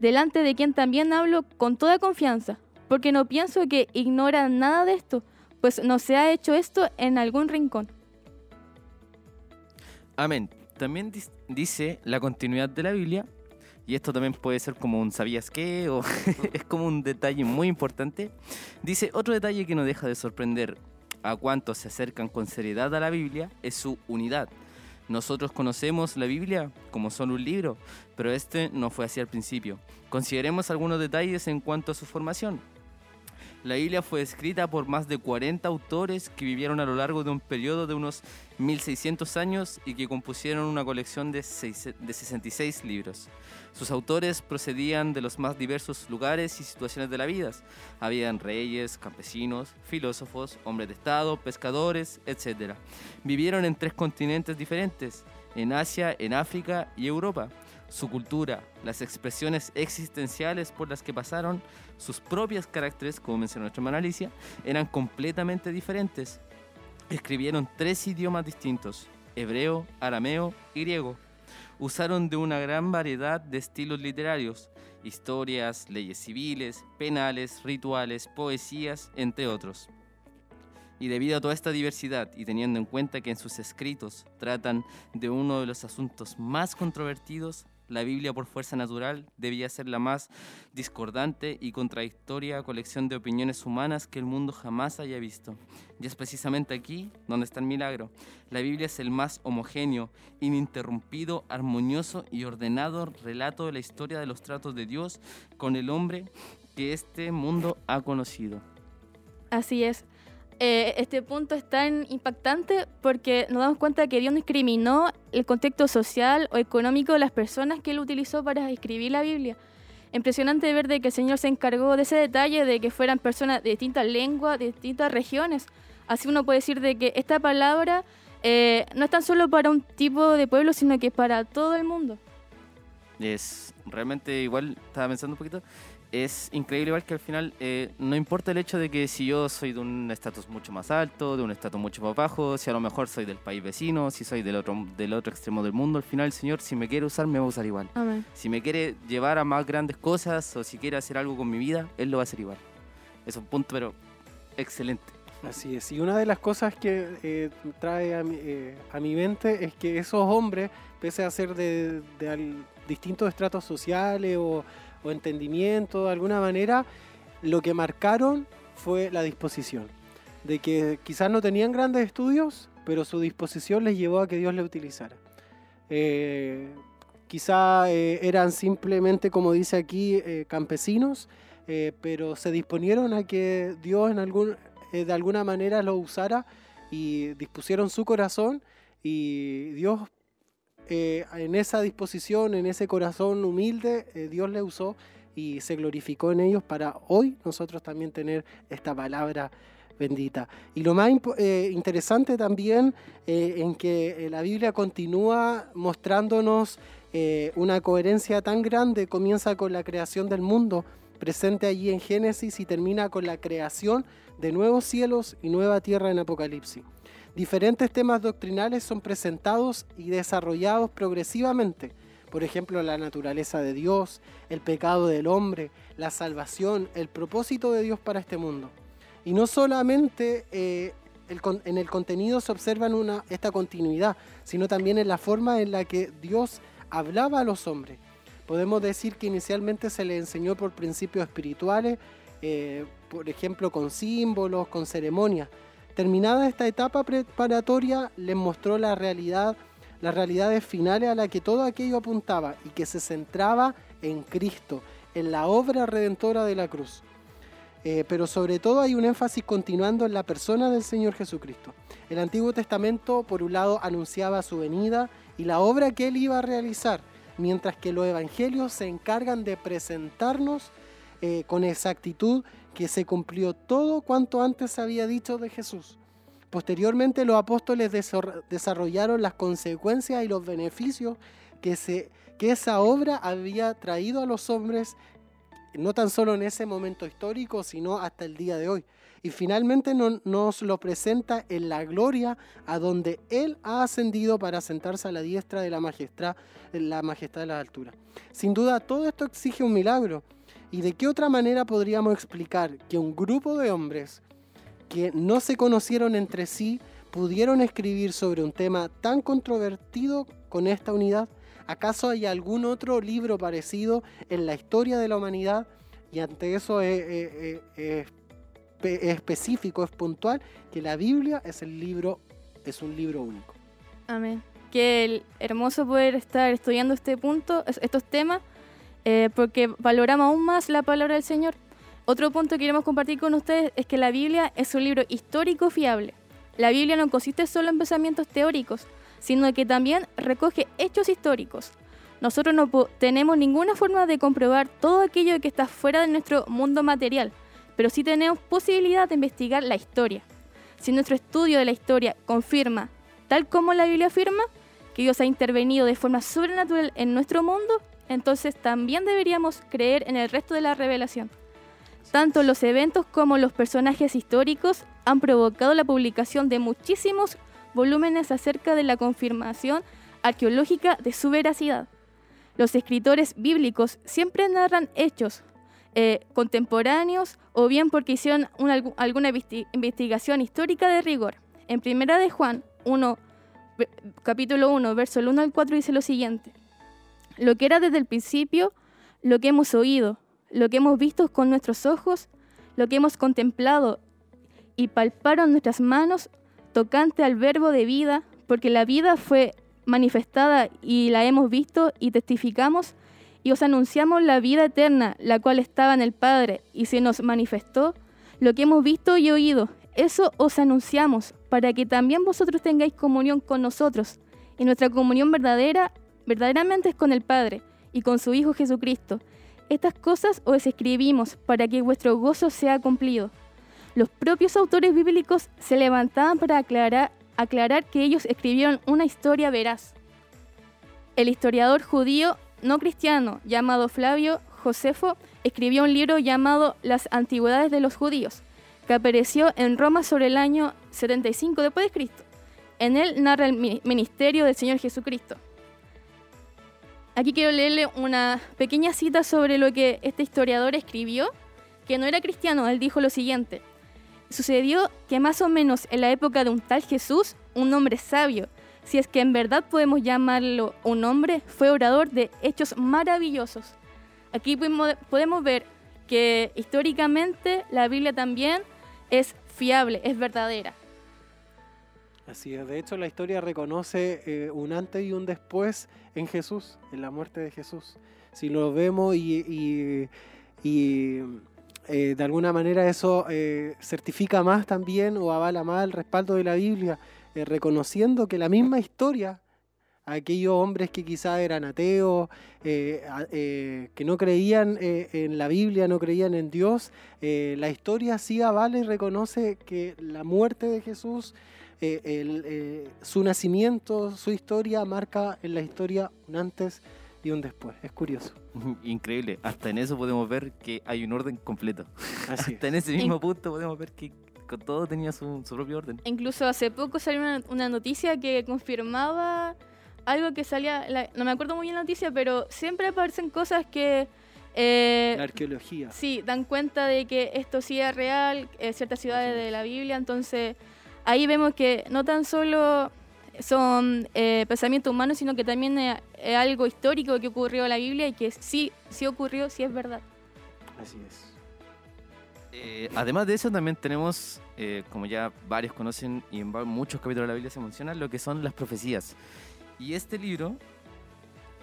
delante de quien también hablo con toda confianza, porque no pienso que ignora nada de esto, pues no se ha hecho esto en algún rincón. Amén. También dice la continuidad de la Biblia, y esto también puede ser como un sabías qué, o es como un detalle muy importante. Dice, otro detalle que no deja de sorprender a cuantos se acercan con seriedad a la Biblia es su unidad. Nosotros conocemos la Biblia como solo un libro, pero este no fue así al principio. Consideremos algunos detalles en cuanto a su formación. La Biblia fue escrita por más de 40 autores que vivieron a lo largo de un periodo de unos 1600 años y que compusieron una colección de, 66 libros. Sus autores procedían de los más diversos lugares y situaciones de la vida. Habían reyes, campesinos, filósofos, hombres de Estado, pescadores, etc. Vivieron en tres continentes diferentes, en Asia, en África y Europa su cultura, las expresiones existenciales por las que pasaron, sus propios caracteres, como mencionó nuestra hermana Alicia, eran completamente diferentes. Escribieron tres idiomas distintos, hebreo, arameo y griego. Usaron de una gran variedad de estilos literarios, historias, leyes civiles, penales, rituales, poesías, entre otros. Y debido a toda esta diversidad y teniendo en cuenta que en sus escritos tratan de uno de los asuntos más controvertidos, la Biblia por fuerza natural debía ser la más discordante y contradictoria colección de opiniones humanas que el mundo jamás haya visto. Y es precisamente aquí donde está el milagro. La Biblia es el más homogéneo, ininterrumpido, armonioso y ordenado relato de la historia de los tratos de Dios con el hombre que este mundo ha conocido. Así es. Eh, este punto es tan impactante porque nos damos cuenta que Dios discriminó el contexto social o económico de las personas que él utilizó para escribir la Biblia. Impresionante ver de que el Señor se encargó de ese detalle, de que fueran personas de distintas lenguas, de distintas regiones. Así uno puede decir de que esta palabra eh, no es tan solo para un tipo de pueblo, sino que es para todo el mundo. Es realmente igual, estaba pensando un poquito, es increíble igual que al final eh, no importa el hecho de que si yo soy de un estatus mucho más alto, de un estatus mucho más bajo, si a lo mejor soy del país vecino, si soy del otro, del otro extremo del mundo, al final el Señor si me quiere usar me va a usar igual. Amén. Si me quiere llevar a más grandes cosas o si quiere hacer algo con mi vida, Él lo va a hacer igual. Es un punto pero excelente. Así es. Y una de las cosas que eh, trae a mi, eh, a mi mente es que esos hombres, pese a ser de, de al- distintos estratos sociales o, o entendimiento de alguna manera, lo que marcaron fue la disposición. De que quizás no tenían grandes estudios, pero su disposición les llevó a que Dios le utilizara. Eh, quizá eh, eran simplemente, como dice aquí, eh, campesinos, eh, pero se disponieron a que Dios en algún, de alguna manera lo usara y dispusieron su corazón y Dios eh, en esa disposición, en ese corazón humilde, eh, Dios le usó y se glorificó en ellos para hoy nosotros también tener esta palabra bendita. Y lo más eh, interesante también en que la Biblia continúa mostrándonos una coherencia tan grande, comienza con la creación del mundo, presente allí en Génesis y termina con la creación de nuevos cielos y nueva tierra en Apocalipsis. Diferentes temas doctrinales son presentados y desarrollados progresivamente. Por ejemplo, la naturaleza de Dios, el pecado del hombre, la salvación, el propósito de Dios para este mundo. Y no solamente eh, en el contenido se observa una, esta continuidad, sino también en la forma en la que Dios hablaba a los hombres. Podemos decir que inicialmente se le enseñó por principios espirituales, eh, por ejemplo con símbolos, con ceremonias. Terminada esta etapa preparatoria, les mostró la realidad, las realidades finales a las que todo aquello apuntaba y que se centraba en Cristo, en la obra redentora de la cruz. Eh, pero sobre todo hay un énfasis continuando en la persona del Señor Jesucristo. El Antiguo Testamento, por un lado, anunciaba su venida y la obra que él iba a realizar, mientras que los evangelios se encargan de presentarnos eh, con exactitud que se cumplió todo cuanto antes se había dicho de Jesús. Posteriormente los apóstoles desarrollaron las consecuencias y los beneficios que, se, que esa obra había traído a los hombres, no tan solo en ese momento histórico, sino hasta el día de hoy. Y finalmente no- nos lo presenta en la gloria a donde Él ha ascendido para sentarse a la diestra de la majestad, la majestad de las alturas. Sin duda, todo esto exige un milagro. ¿Y de qué otra manera podríamos explicar que un grupo de hombres que no se conocieron entre sí pudieron escribir sobre un tema tan controvertido con esta unidad? ¿Acaso hay algún otro libro parecido en la historia de la humanidad? Y ante eso es, es- es- es espe- es específico, es puntual, que la Biblia es el libro, es un libro único. Amén. Qué hermoso poder estar estudiando este punto, es- estos temas, eh, porque valoramos aún más la palabra del Señor. Otro punto que queremos compartir con ustedes es que la Biblia es un libro histórico fiable. La Biblia no consiste solo en pensamientos teóricos, sino que también recoge hechos históricos. Nosotros no tenemos ninguna forma de comprobar todo aquello que está fuera de nuestro mundo material, pero sí tenemos posibilidad de investigar la historia. Si nuestro estudio de la historia confirma, tal como la Biblia afirma, que Dios ha intervenido de forma sobrenatural en nuestro mundo, entonces también deberíamos creer en el resto de la revelación. Tanto los eventos como los personajes históricos han provocado la publicación de muchísimos volúmenes acerca de la confirmación arqueológica de su veracidad. Los escritores bíblicos siempre narran hechos eh, contemporáneos o bien porque hicieron una- algu- alguna investi- investigación histórica de rigor. En primera de Juan 1, ve- capítulo 1, verso 1 al 4 dice lo siguiente. Lo que era desde el principio, lo que hemos oído, lo que hemos visto con nuestros ojos, lo que hemos contemplado y palparon nuestras manos tocante al verbo de vida, porque la vida fue manifestada y la hemos visto y testificamos y os anunciamos la vida eterna, la cual estaba en el Padre y se nos manifestó, lo que hemos visto y oído, eso os anunciamos, para que también vosotros tengáis comunión con nosotros. Y nuestra comunión verdadera, verdaderamente es con el Padre y con su Hijo Jesucristo. Estas cosas os escribimos para que vuestro gozo sea cumplido. Los propios autores bíblicos se levantaban para aclarar, que ellos escribieron una historia veraz. El historiador judío no cristiano llamado Flavio Josefo escribió un libro llamado Las Antigüedades de los Judíos, que apareció en Roma sobre el año 75 después de Cristo. En él narra el ministerio del Señor Jesucristo. Aquí quiero leerle una pequeña cita sobre lo que este historiador escribió, que no era cristiano. Él dijo lo siguiente. Sucedió que más o menos en la época de un tal Jesús, un hombre sabio, si es que en verdad podemos llamarlo un hombre, fue orador de hechos maravillosos. Aquí podemos ver que históricamente la Biblia también es fiable, es verdadera. Así es, de hecho la historia reconoce eh, un antes y un después en Jesús, en la muerte de Jesús. Si lo vemos y, eh, de alguna manera eso eh, certifica más también o avala más el respaldo de la Biblia, reconociendo que la misma historia, aquellos hombres que quizás eran ateos, que no creían en la Biblia, no creían en Dios, la historia sí avala y reconoce que la muerte de Jesús eh, eh, su nacimiento, su historia marca en la historia un antes y un después. Es curioso. Increíble. Hasta en eso podemos ver que hay un orden completo. Hasta en ese mismo punto podemos ver que todo tenía su, propio orden. Incluso hace poco salió una, noticia que confirmaba algo que salía, no me acuerdo muy bien la noticia, pero siempre aparecen cosas que... Eh, la arqueología. Sí, dan cuenta de que esto sí es real, ciertas ciudades de la Biblia, entonces ahí vemos que no tan solo son eh, pensamientos humanos, sino que también es, algo histórico que ocurrió en la Biblia y que sí, sí ocurrió, sí es verdad. Así es. Eh, además de eso, también tenemos, eh, como ya varios conocen y en muchos capítulos de la Biblia se menciona, lo que son las profecías. Y este libro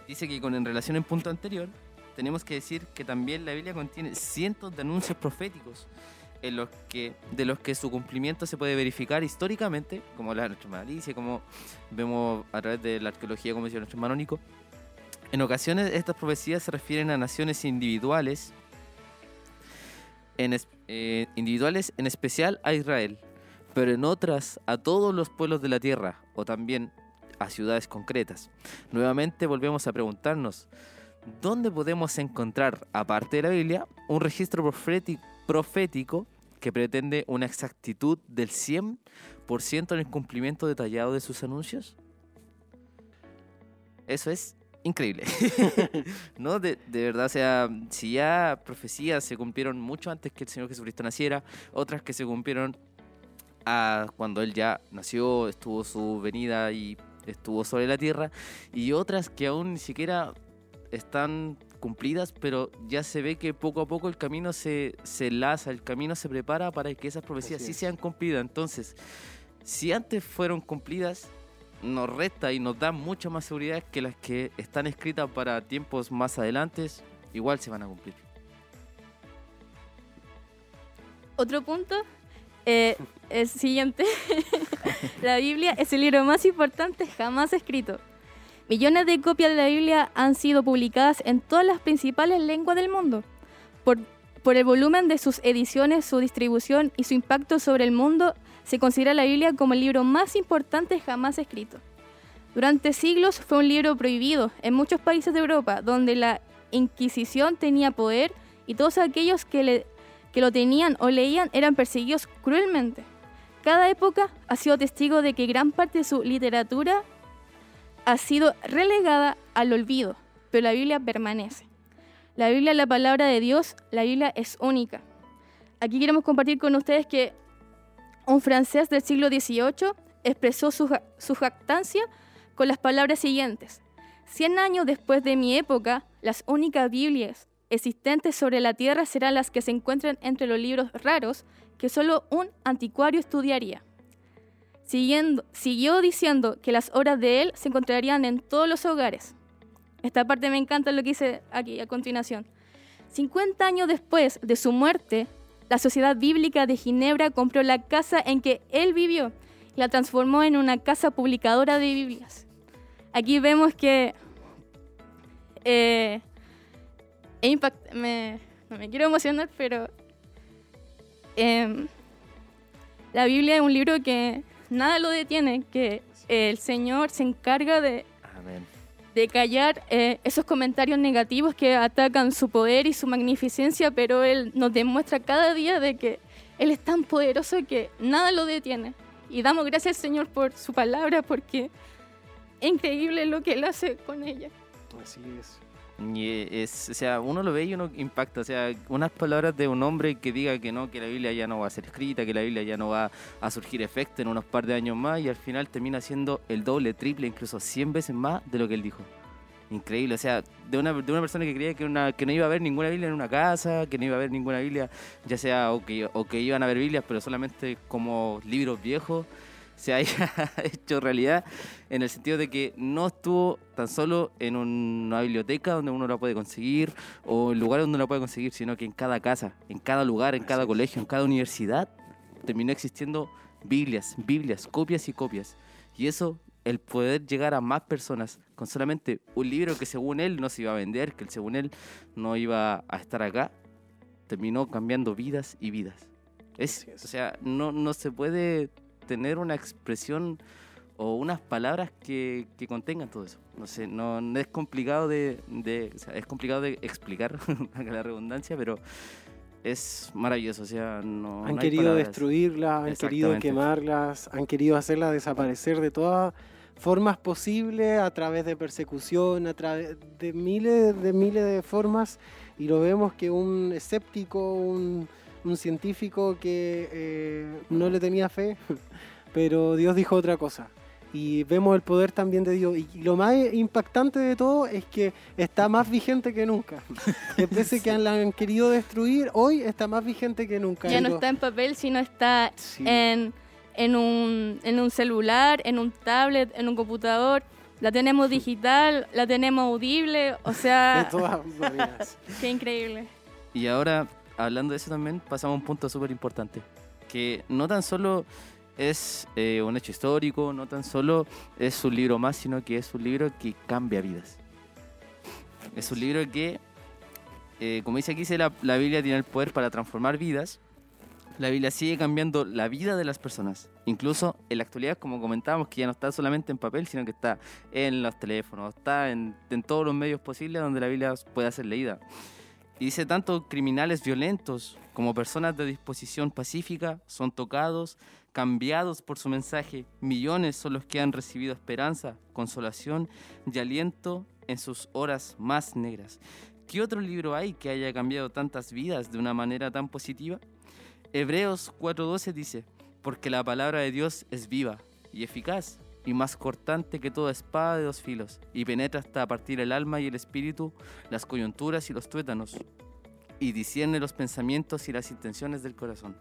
dice que con en relación al punto anterior, tenemos que decir que también la Biblia contiene cientos de anuncios proféticos en los que, de los que su cumplimiento se puede verificar históricamente, como la nuestra malicia, como vemos a través de la arqueología, como decía nuestro manónico. En ocasiones estas profecías se refieren a naciones individuales, en, eh, individuales en especial a Israel, pero en otras a todos los pueblos de la tierra o también a ciudades concretas. Nuevamente volvemos a preguntarnos, ¿dónde podemos encontrar, aparte de la Biblia, un registro profético que pretende una exactitud del 100% en el cumplimiento detallado de sus anuncios? Eso es increíble. ¿No? De, verdad, o sea, si ya profecías se cumplieron mucho antes que el Señor Jesucristo naciera, otras que se cumplieron cuando Él ya nació, estuvo su venida y estuvo sobre la tierra, y otras que aún ni siquiera están cumplidas, pero ya se ve que poco a poco el camino se, se enlaza, el camino se prepara para que esas profecías sí sean cumplidas. Entonces, si antes fueron cumplidas, nos resta y nos da mucha más seguridad que las que están escritas para tiempos más adelante, igual se van a cumplir. Otro punto eh, es siguiente. la Biblia es el libro más importante jamás escrito. Millones de copias de la Biblia han sido publicadas en todas las principales lenguas del mundo. Por, el volumen de sus ediciones, su distribución y su impacto sobre el mundo, se considera la Biblia como el libro más importante jamás escrito. Durante siglos fue un libro prohibido en muchos países de Europa, donde la Inquisición tenía poder y todos aquellos que, que lo tenían o leían eran perseguidos cruelmente. Cada época ha sido testigo de que gran parte de su literatura ha sido relegada al olvido, pero la Biblia permanece. La Biblia es la palabra de Dios, la Biblia es única. Aquí queremos compartir con ustedes que un francés del siglo XVIII expresó su, jactancia con las palabras siguientes. Cien años después de mi época, las únicas Biblias existentes sobre la tierra serán las que se encuentran entre los libros raros que solo un anticuario estudiaría siguió diciendo que las obras de él se encontrarían en todos los hogares. Esta parte me encanta lo que dice aquí a continuación. 50 años después de su muerte, la Sociedad Bíblica de Ginebra compró la casa en que él vivió y la transformó en una casa publicadora de Biblias. Aquí vemos que eh, me, no me quiero emocionar, pero em, la Biblia es un libro que nada lo detiene, que el Señor se encarga de, de callar eh, esos comentarios negativos que atacan su poder y su magnificencia, pero Él nos demuestra cada día de que Él es tan poderoso que nada lo detiene. Y damos gracias al Señor por su palabra, porque es increíble lo que Él hace con ella. Así es. Y es, o sea, uno lo ve y uno impacta. O sea, unas palabras de un hombre que diga que no, que la Biblia ya no va a ser escrita, que la Biblia ya no va a surgir efecto en unos par de años más, y al final termina siendo el doble, triple, incluso 100 veces más de lo que él dijo. Increíble, o sea, de una, de una persona que creía que, una, que no iba a haber ninguna Biblia en una casa, que no iba a haber ninguna Biblia, ya sea o que, o que iban a haber Biblias, pero solamente como libros viejos se haya hecho realidad en el sentido de que no estuvo tan solo en una biblioteca donde uno la puede conseguir o en lugares donde uno la puede conseguir, sino que en cada casa, en cada lugar, en cada colegio, en cada universidad, terminó existiendo Biblias, Biblias, copias y copias. Y eso, el poder llegar a más personas con solamente un libro que según él no se iba a vender, que según él no iba a estar acá, terminó cambiando vidas y vidas. Es, o sea, no, no se puede tener una expresión o unas palabras que, que contengan todo eso. No sé, no, es complicado de, de es complicado de explicar, la redundancia, pero es maravilloso. O sea, no, han querido destruirlas, han querido quemarlas, han querido hacerlas desaparecer de todas formas posibles, a través de persecución, a través de miles de miles de formas, y lo vemos que un escéptico, un un científico que eh, no le tenía fe, pero Dios dijo otra cosa. Y vemos el poder también de Dios. Y lo más impactante de todo es que está más vigente que nunca. Pese que la han querido destruir, hoy está más vigente que nunca. Ya no está en papel, sino está en, en, un, en un celular, en un tablet, en un computador. La tenemos digital, la tenemos audible, o sea... De todas maneras. Qué increíble. Y ahora hablando de eso también, pasamos a un punto súper importante, que no tan solo es eh, un hecho histórico, no tan solo es un libro más, sino que es un libro que cambia vidas. Es un libro que, eh, como dice aquí, la, la Biblia tiene el poder para transformar vidas. La Biblia sigue cambiando la vida de las personas. Incluso en la actualidad, como comentábamos, que ya no está solamente en papel, sino que está en los teléfonos, está en, en todos los medios posibles donde la Biblia pueda ser leída. Y dice, tanto criminales violentos como personas de disposición pacífica son tocados, cambiados por su mensaje. Millones son los que han recibido esperanza, consolación y aliento en sus horas más negras. ¿Qué otro libro hay que haya cambiado tantas vidas de una manera tan positiva? Hebreos 4:12 dice, porque la palabra de Dios es viva y eficaz y más cortante que toda espada de dos filos, y penetra hasta partir el alma y el espíritu, las coyunturas y los tuétanos, y discierne los pensamientos y las intenciones del corazón.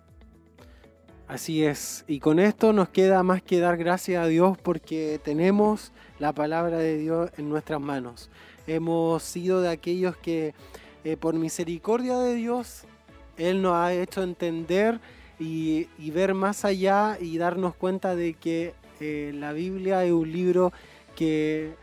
Así es, y con esto nos queda más que dar gracias a Dios porque tenemos la palabra de Dios en nuestras manos. Hemos sido de aquellos que eh, por misericordia de Dios, Él nos ha hecho entender y, y ver más allá y darnos cuenta de que eh, la Biblia es un libro que,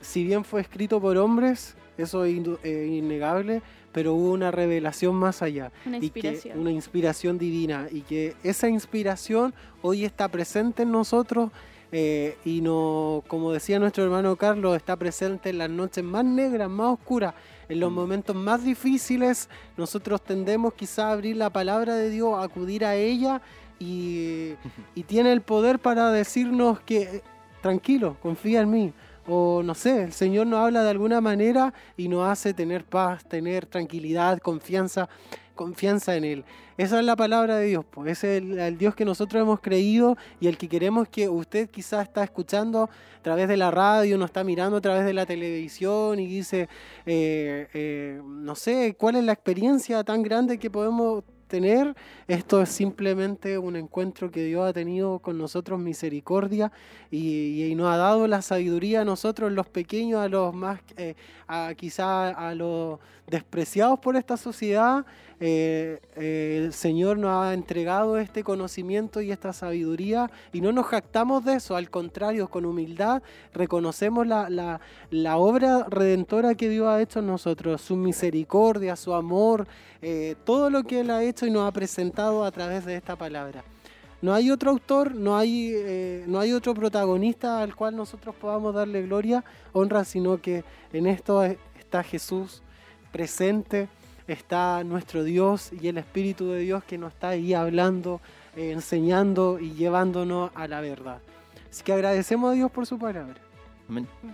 si bien fue escrito por hombres, eso es eh, innegable, pero hubo una revelación más allá. Una inspiración. Y que, una inspiración divina. Y que esa inspiración hoy está presente en nosotros. Eh, y no, como decía nuestro hermano Carlos, está presente en las noches más negras, más oscuras, en los mm. momentos más difíciles. Nosotros tendemos quizá a abrir la palabra de Dios, a acudir a ella y, tiene el poder para decirnos que tranquilo, confía en mí. O no sé, el Señor nos habla de alguna manera y nos hace tener paz, tener tranquilidad, confianza, confianza en Él. Esa es la palabra de Dios, pues ese es el, Dios que nosotros hemos creído y el que queremos que usted quizás está escuchando a través de la radio, nos está mirando a través de la televisión y dice, eh, eh, no sé, ¿cuál es la experiencia tan grande que podemos Esto es simplemente un encuentro que Dios ha tenido con nosotros, misericordia, y, nos ha dado la sabiduría a nosotros, los pequeños, a los más, eh, a, quizá a los despreciados por esta sociedad. Eh, eh, el Señor nos ha entregado este conocimiento y esta sabiduría y no nos jactamos de eso, al contrario, con humildad reconocemos la, obra redentora que Dios ha hecho en nosotros, su misericordia, su amor, todo lo que Él ha hecho y nos ha presentado a través de esta palabra. No hay otro autor, no hay, eh, no hay otro protagonista al cual nosotros podamos darle gloria, honra, sino que en esto está Jesús presente, está nuestro Dios y el Espíritu de Dios que nos está ahí hablando, eh, enseñando y llevándonos a la verdad. Así que agradecemos a Dios por su palabra.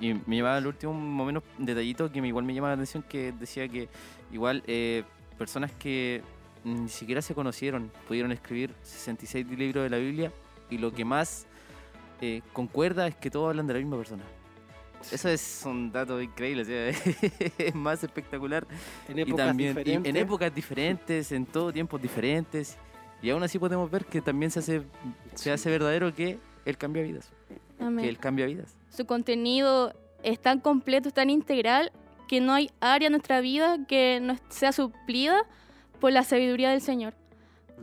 Y me llevaba al último momento detallito que igual me llama la atención que decía que igual eh, personas que ni siquiera se conocieron pudieron escribir 66 libros de la Biblia y lo que más eh, concuerda es que todos hablan de la misma persona. Eso es un dato increíble, es más espectacular. En épocas también, diferentes. En épocas diferentes, en todo tiempos diferentes. Y aún así podemos ver que también se hace, se hace verdadero que Él cambia vidas. Que Él cambia vidas. Su contenido es tan completo, es tan integral, que no hay área en nuestra vida que no sea suplida por la sabiduría del Señor.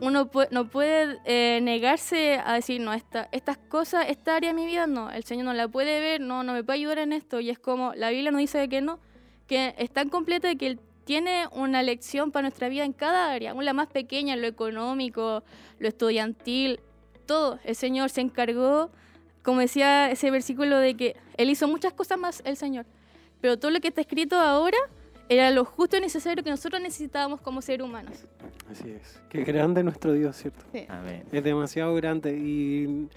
Uno no puede eh, negarse a decir, no, esta, estas cosas, esta área de mi vida, no, el Señor no la puede ver, no, no me puede ayudar en esto. Y es como, la Biblia nos dice que no, que es tan completa que Él tiene una lección para nuestra vida en cada área, aún la más pequeña, lo económico, lo estudiantil, todo. El Señor se encargó, como decía ese versículo, de que Él hizo muchas cosas más, el Señor. Pero todo lo que está escrito ahora era lo justo y necesario que nosotros necesitábamos como seres humanos. Así es. Qué grande nuestro Dios, ¿cierto? Sí. Es demasiado grande y,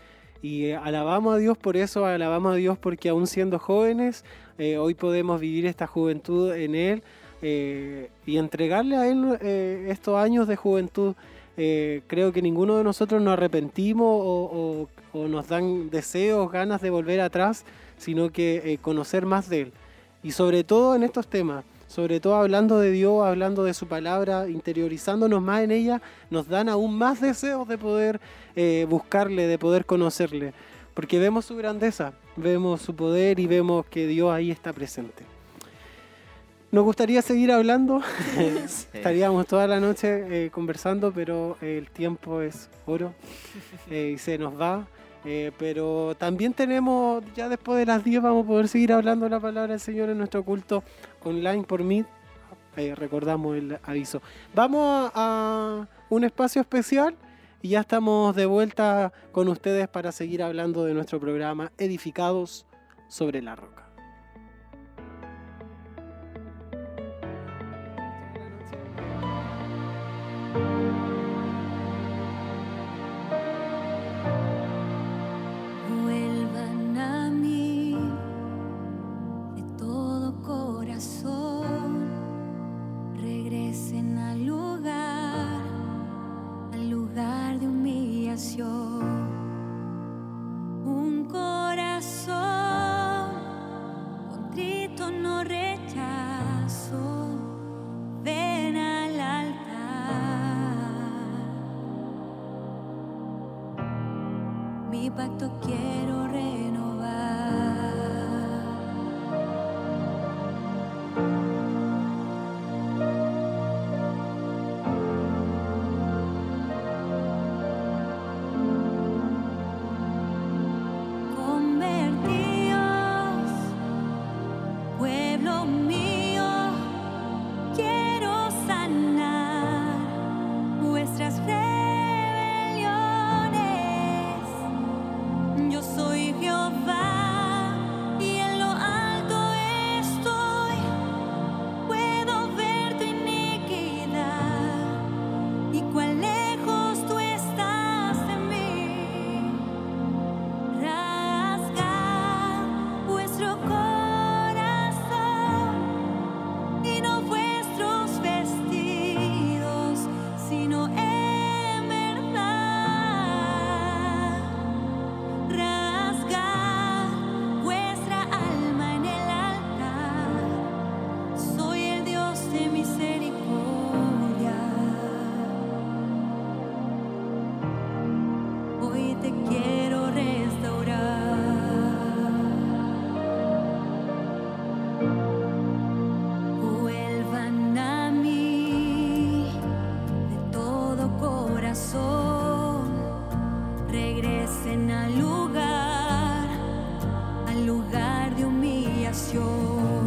y, alabamos a Dios por eso, alabamos a Dios porque aún siendo jóvenes, eh, hoy podemos vivir esta juventud en Él eh, y entregarle a Él eh, estos años de juventud. creo que ninguno de nosotros nos arrepentimos o, o, nos dan deseos, ganas de volver atrás, sino que conocer más de Él. Y sobre todo en estos temas, sobre todo hablando de Dios, hablando de su palabra, interiorizándonos más en ella, nos dan aún más deseos de poder eh, buscarle, de poder conocerle, porque vemos su grandeza, vemos su poder y vemos que Dios ahí está presente. Nos gustaría seguir hablando, estaríamos toda la noche eh, conversando, pero el tiempo es oro eh, y se nos va. Eh, pero también tenemos, ya después de las 10 vamos a poder seguir hablando la palabra del Señor en nuestro culto online por mí. Eh, recordamos el aviso. Vamos a un espacio especial y ya estamos de vuelta con ustedes para seguir hablando de nuestro programa Edificados sobre la Roca. lugar de humillación.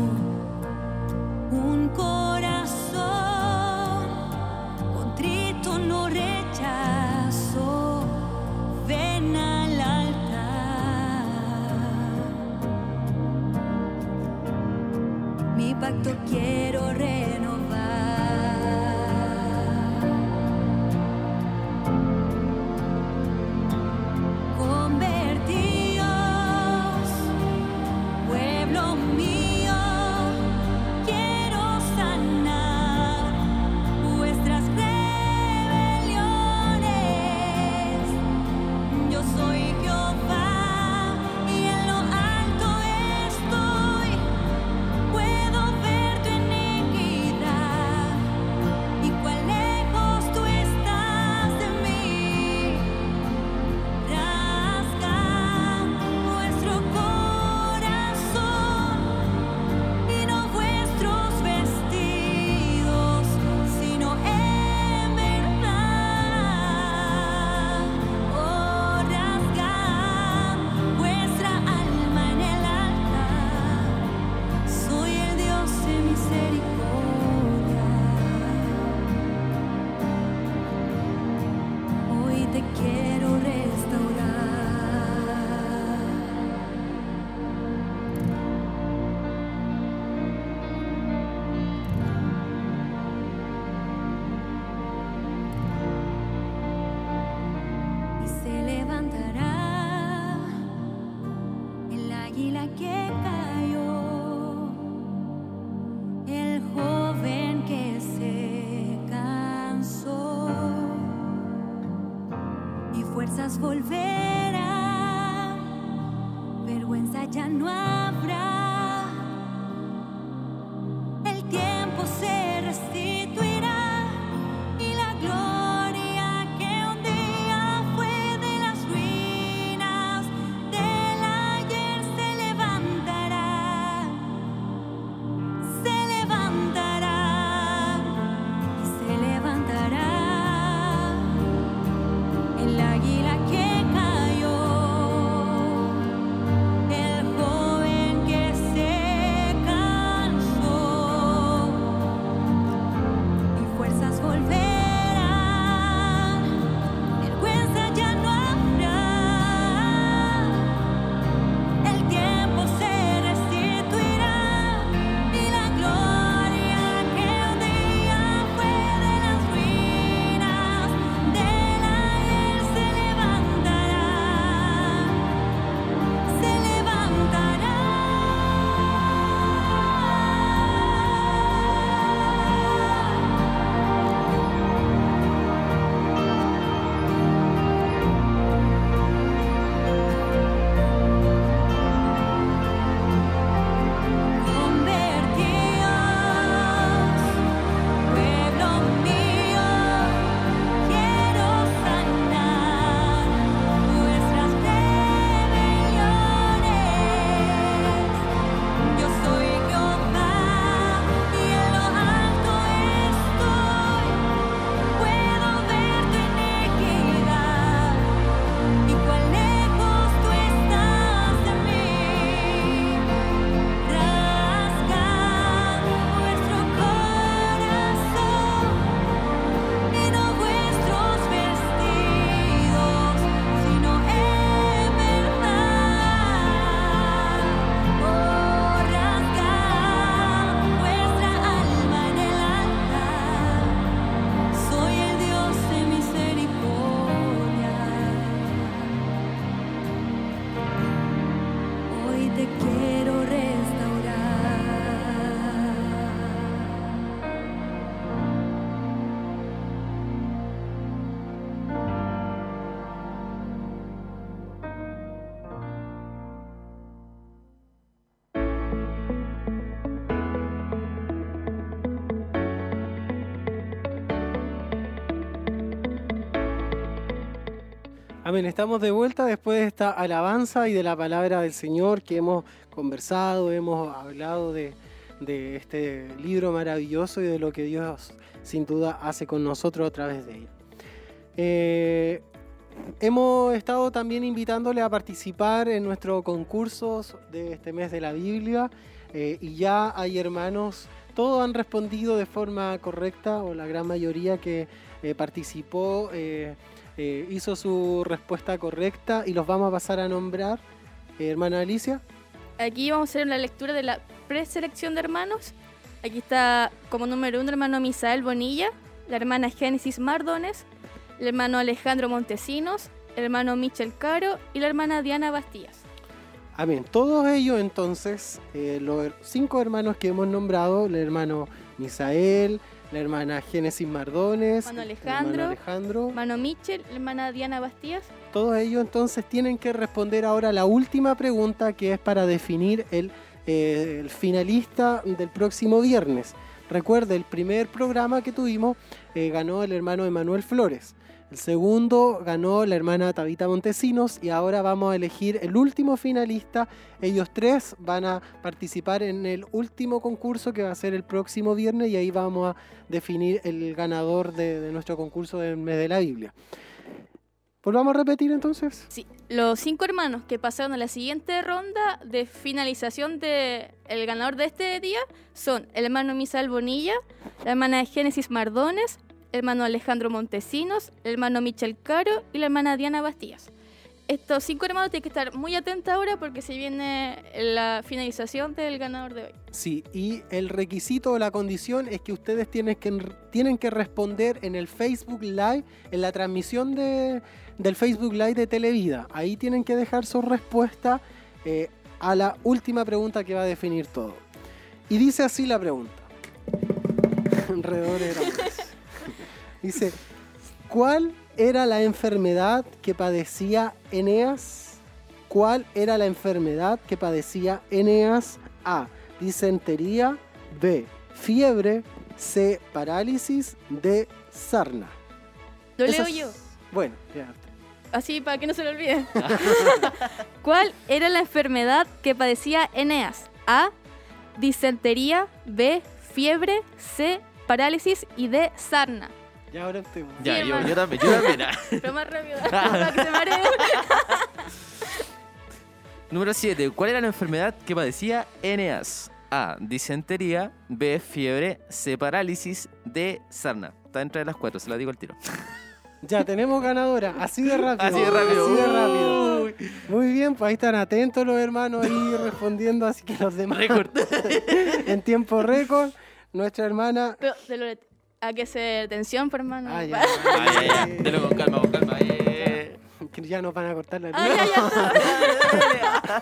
Amén. Estamos de vuelta después de esta alabanza y de la palabra del Señor que hemos conversado, hemos hablado de, este libro maravilloso y de lo que Dios sin duda hace con nosotros a través de él. Eh, hemos estado también invitándole a participar en nuestro concurso de este mes de la Biblia eh, y ya hay hermanos, todos han respondido de forma correcta o la gran mayoría que eh, participó eh, hizo su respuesta correcta y los vamos a pasar a nombrar. Eh, hermana Alicia. Aquí vamos a hacer la lectura de la preselección de hermanos. Aquí está como número uno el hermano Misael Bonilla, la hermana Génesis Mardones, el hermano Alejandro Montesinos, el hermano Michel Caro y la hermana Diana Bastías. Amén. Todos ellos entonces, eh, los cinco hermanos que hemos nombrado, el hermano Misael, la hermana Génesis Mardones, el Alejandro, hermano Alejandro, hermano Michel, la hermana Diana Bastías. todos ellos entonces tienen que responder ahora la última pregunta que es para definir el, eh, el finalista del próximo viernes. Recuerde, el primer programa que tuvimos eh, ganó el hermano Emanuel Flores. El segundo ganó la hermana Tabita Montesinos y ahora vamos a elegir el último finalista. Ellos tres van a participar en el último concurso que va a ser el próximo viernes y ahí vamos a definir el ganador de, de nuestro concurso del mes de la Biblia. ¿Volvamos a repetir entonces? Sí, los cinco hermanos que pasaron a la siguiente ronda de finalización de el ganador de este día son el hermano Misael Bonilla, la hermana Génesis Mardones, hermano Alejandro Montesinos, el hermano Michel Caro y la hermana Diana Bastías. Estos cinco hermanos tienen que estar muy atentos ahora porque se viene la finalización del ganador de hoy. Sí, y el requisito o la condición es que ustedes tienen que, tienen que responder en el Facebook Live, en la transmisión de, del Facebook Live de Televida. Ahí tienen que dejar su respuesta eh, a la última pregunta que va a definir todo. Y dice así la pregunta. Dice, ¿cuál era la enfermedad que padecía Eneas? ¿Cuál era la enfermedad que padecía Eneas? A. Disentería. B. Fiebre. C. Parálisis. D. Sarna. Lo leo yo, Bueno, ya. así para que no se lo olvide. ¿Cuál era la enfermedad que padecía Eneas? A. Disentería. B. Fiebre. C. Parálisis. y D. Sarna. Ya ahora usted. Ya, Sí, yo, hermano. yo también, yo también. ah. Pero más rápido, para que se maree. Número 7. ¿Cuál era la enfermedad que padecía Eneas? A. Disentería. B. Fiebre. C. Parálisis. D. Sarna. Está entre las cuatro, se la digo al tiro. Ya tenemos ganadora, así de rápido. Así de rápido. así de rápido. Muy bien, pues ahí están atentos los hermanos ahí respondiendo, así que los demás en tiempo récord. Nuestra hermana. Pero, de hay que hacer tensión, por hermano. Ah, ya, Ay, ay, ay. Delo con calma, con calma. eh. que ya nos van a cortar la luz. Ah, ya,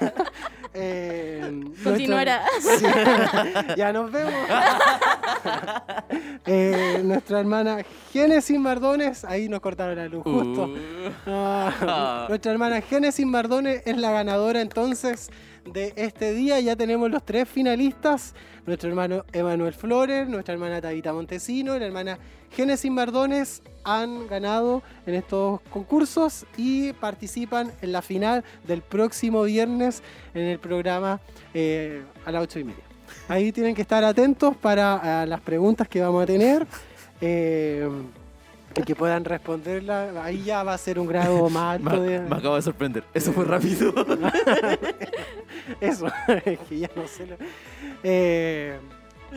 ya. Eh, nuestra- Continuará. Sí. ya nos vemos. Eh, nuestra hermana Génesis Mardones, ahí nos cortaron la luz justo. Uh. Ah, nuestra hermana Génesis Mardones es la ganadora entonces de este día. Ya tenemos los tres finalistas. Nuestro hermano Emanuel Flores, nuestra hermana Tabita Montesino y la hermana Génesis Mardones han ganado en estos concursos y participan en la final del próximo viernes en el programa eh, a las ocho y media. Ahí tienen que estar atentos para ah, las preguntas que vamos a tener. eh, y que puedan responderlas. Ahí ya va a ser un grado más Me, alto de. me acabo de sorprender. Eso fue rápido. Eso, es que ya no sé. lo- Eh,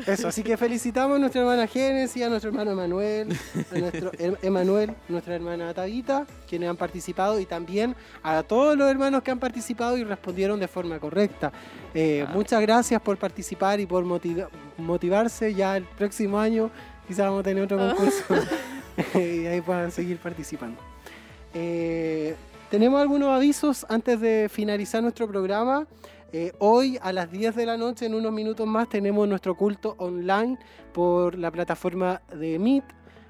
eso, así que felicitamos a nuestra hermana Génesis, a nuestro hermano Emanuel, a nuestro Emanuel, nuestra hermana Tabita, quienes han participado, y también a todos los hermanos que han participado y respondieron de forma correcta. Eh, Ah. Muchas gracias por participar y por motiva- motivarse. Ya el próximo año quizás vamos a tener otro Ah. concurso y ahí puedan seguir participando. Eh, tenemos algunos avisos antes de finalizar nuestro programa. Eh, hoy a las 10 de la noche, en unos minutos más, tenemos nuestro culto online por la plataforma de Meet.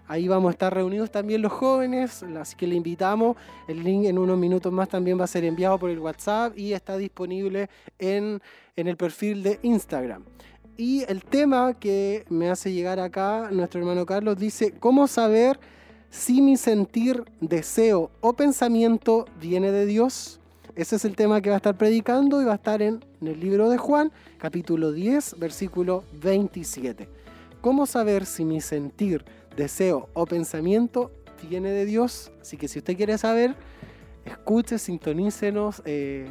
Ahí vamos a estar reunidos también los jóvenes, así que le invitamos. El link en unos minutos más también va a ser enviado por el WhatsApp y está disponible en, en el perfil de Instagram. Y el tema que me hace llegar acá, nuestro hermano Carlos dice, ¿cómo saber si mi sentir, deseo o pensamiento viene de Dios? Ese es el tema que va a estar predicando y va a estar en, el libro de Juan, capítulo 10, versículo 27. ¿Cómo saber si mi sentir, deseo o pensamiento viene de Dios? Así que si usted quiere saber, escuche, sintonícenos, eh,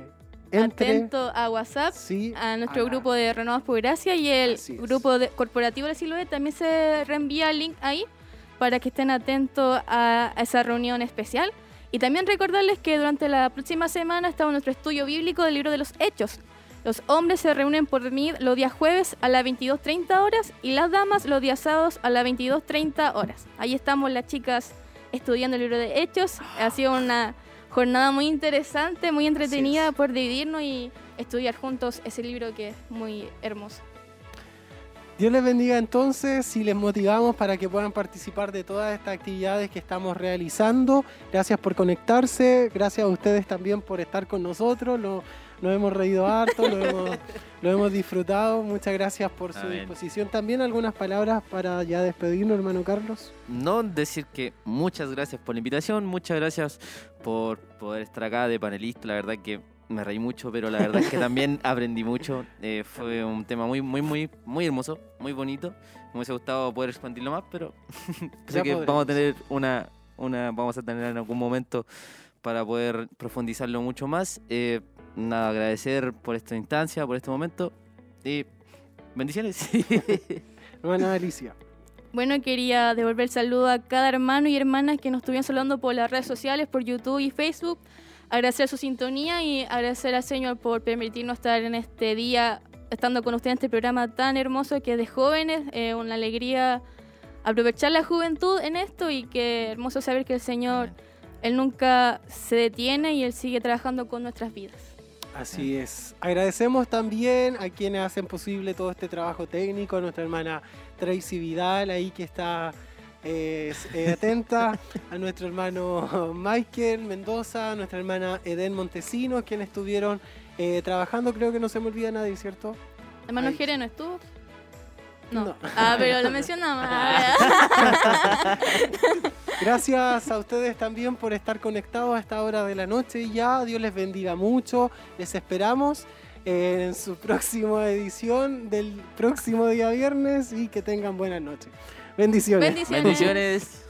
entre. Atento a WhatsApp, Sí, a nuestro a grupo de Renovados por Gracia y el grupo de- corporativo de Siloé también se reenvía el link ahí para que estén atentos a, a esa reunión especial. Y también recordarles que durante la próxima semana está nuestro estudio bíblico del libro de los Hechos. Los hombres se reúnen por mí los días jueves a las 22.30 horas y las damas los días sábados a las 22.30 horas. Ahí estamos las chicas estudiando el libro de Hechos. Ha sido una jornada muy interesante, muy entretenida por dividirnos y estudiar juntos ese libro que es muy hermoso. Dios les bendiga entonces y les motivamos para que puedan participar de todas estas actividades que estamos realizando. Gracias por conectarse, gracias a ustedes también por estar con nosotros. Lo, nos hemos reído harto, lo hemos, lo hemos disfrutado. Muchas gracias por su Amén. disposición. También algunas palabras para ya despedirnos, hermano Carlos. No decir que muchas gracias por la invitación, muchas gracias por poder estar acá de panelista. La verdad que me reí mucho, pero la verdad es que también aprendí mucho. Eh, fue un tema muy, muy, muy, muy hermoso, muy bonito. Me hubiese gustado poder expandirlo más, pero sé Ya que vamos a tener una, una, vamos a tener en algún momento para poder profundizarlo mucho más. Eh, nada, agradecer por esta instancia, por este momento y bendiciones. Hermana Alicia. Bueno, quería devolver el saludo a cada hermano y hermana que nos estuvieron saludando por las redes sociales, por YouTube y Facebook. Agradecer su sintonía y agradecer al Señor por permitirnos estar en este día, estando con ustedes en este programa tan hermoso que es de jóvenes. Eh, una alegría aprovechar la juventud en esto y que hermoso saber que el Señor, Él nunca se detiene y Él sigue trabajando con nuestras vidas. Así es. Agradecemos también a quienes hacen posible todo este trabajo técnico, a nuestra hermana Tracy Vidal ahí que está eh, eh, atenta, a nuestro hermano Michael Mendoza, a nuestra hermana Eden Montesinos, quienes estuvieron eh, trabajando, creo que no se me olvida nadie, ¿cierto? ¿Hermano. Jere no estuvo? No. No. Ah, pero lo mencionamos. Gracias a ustedes también por estar conectados a esta hora de la noche ya. Dios les bendiga mucho. Les esperamos en su próxima edición del próximo día viernes y que tengan buenas noches. Bendiciones. Bendiciones. Bendiciones.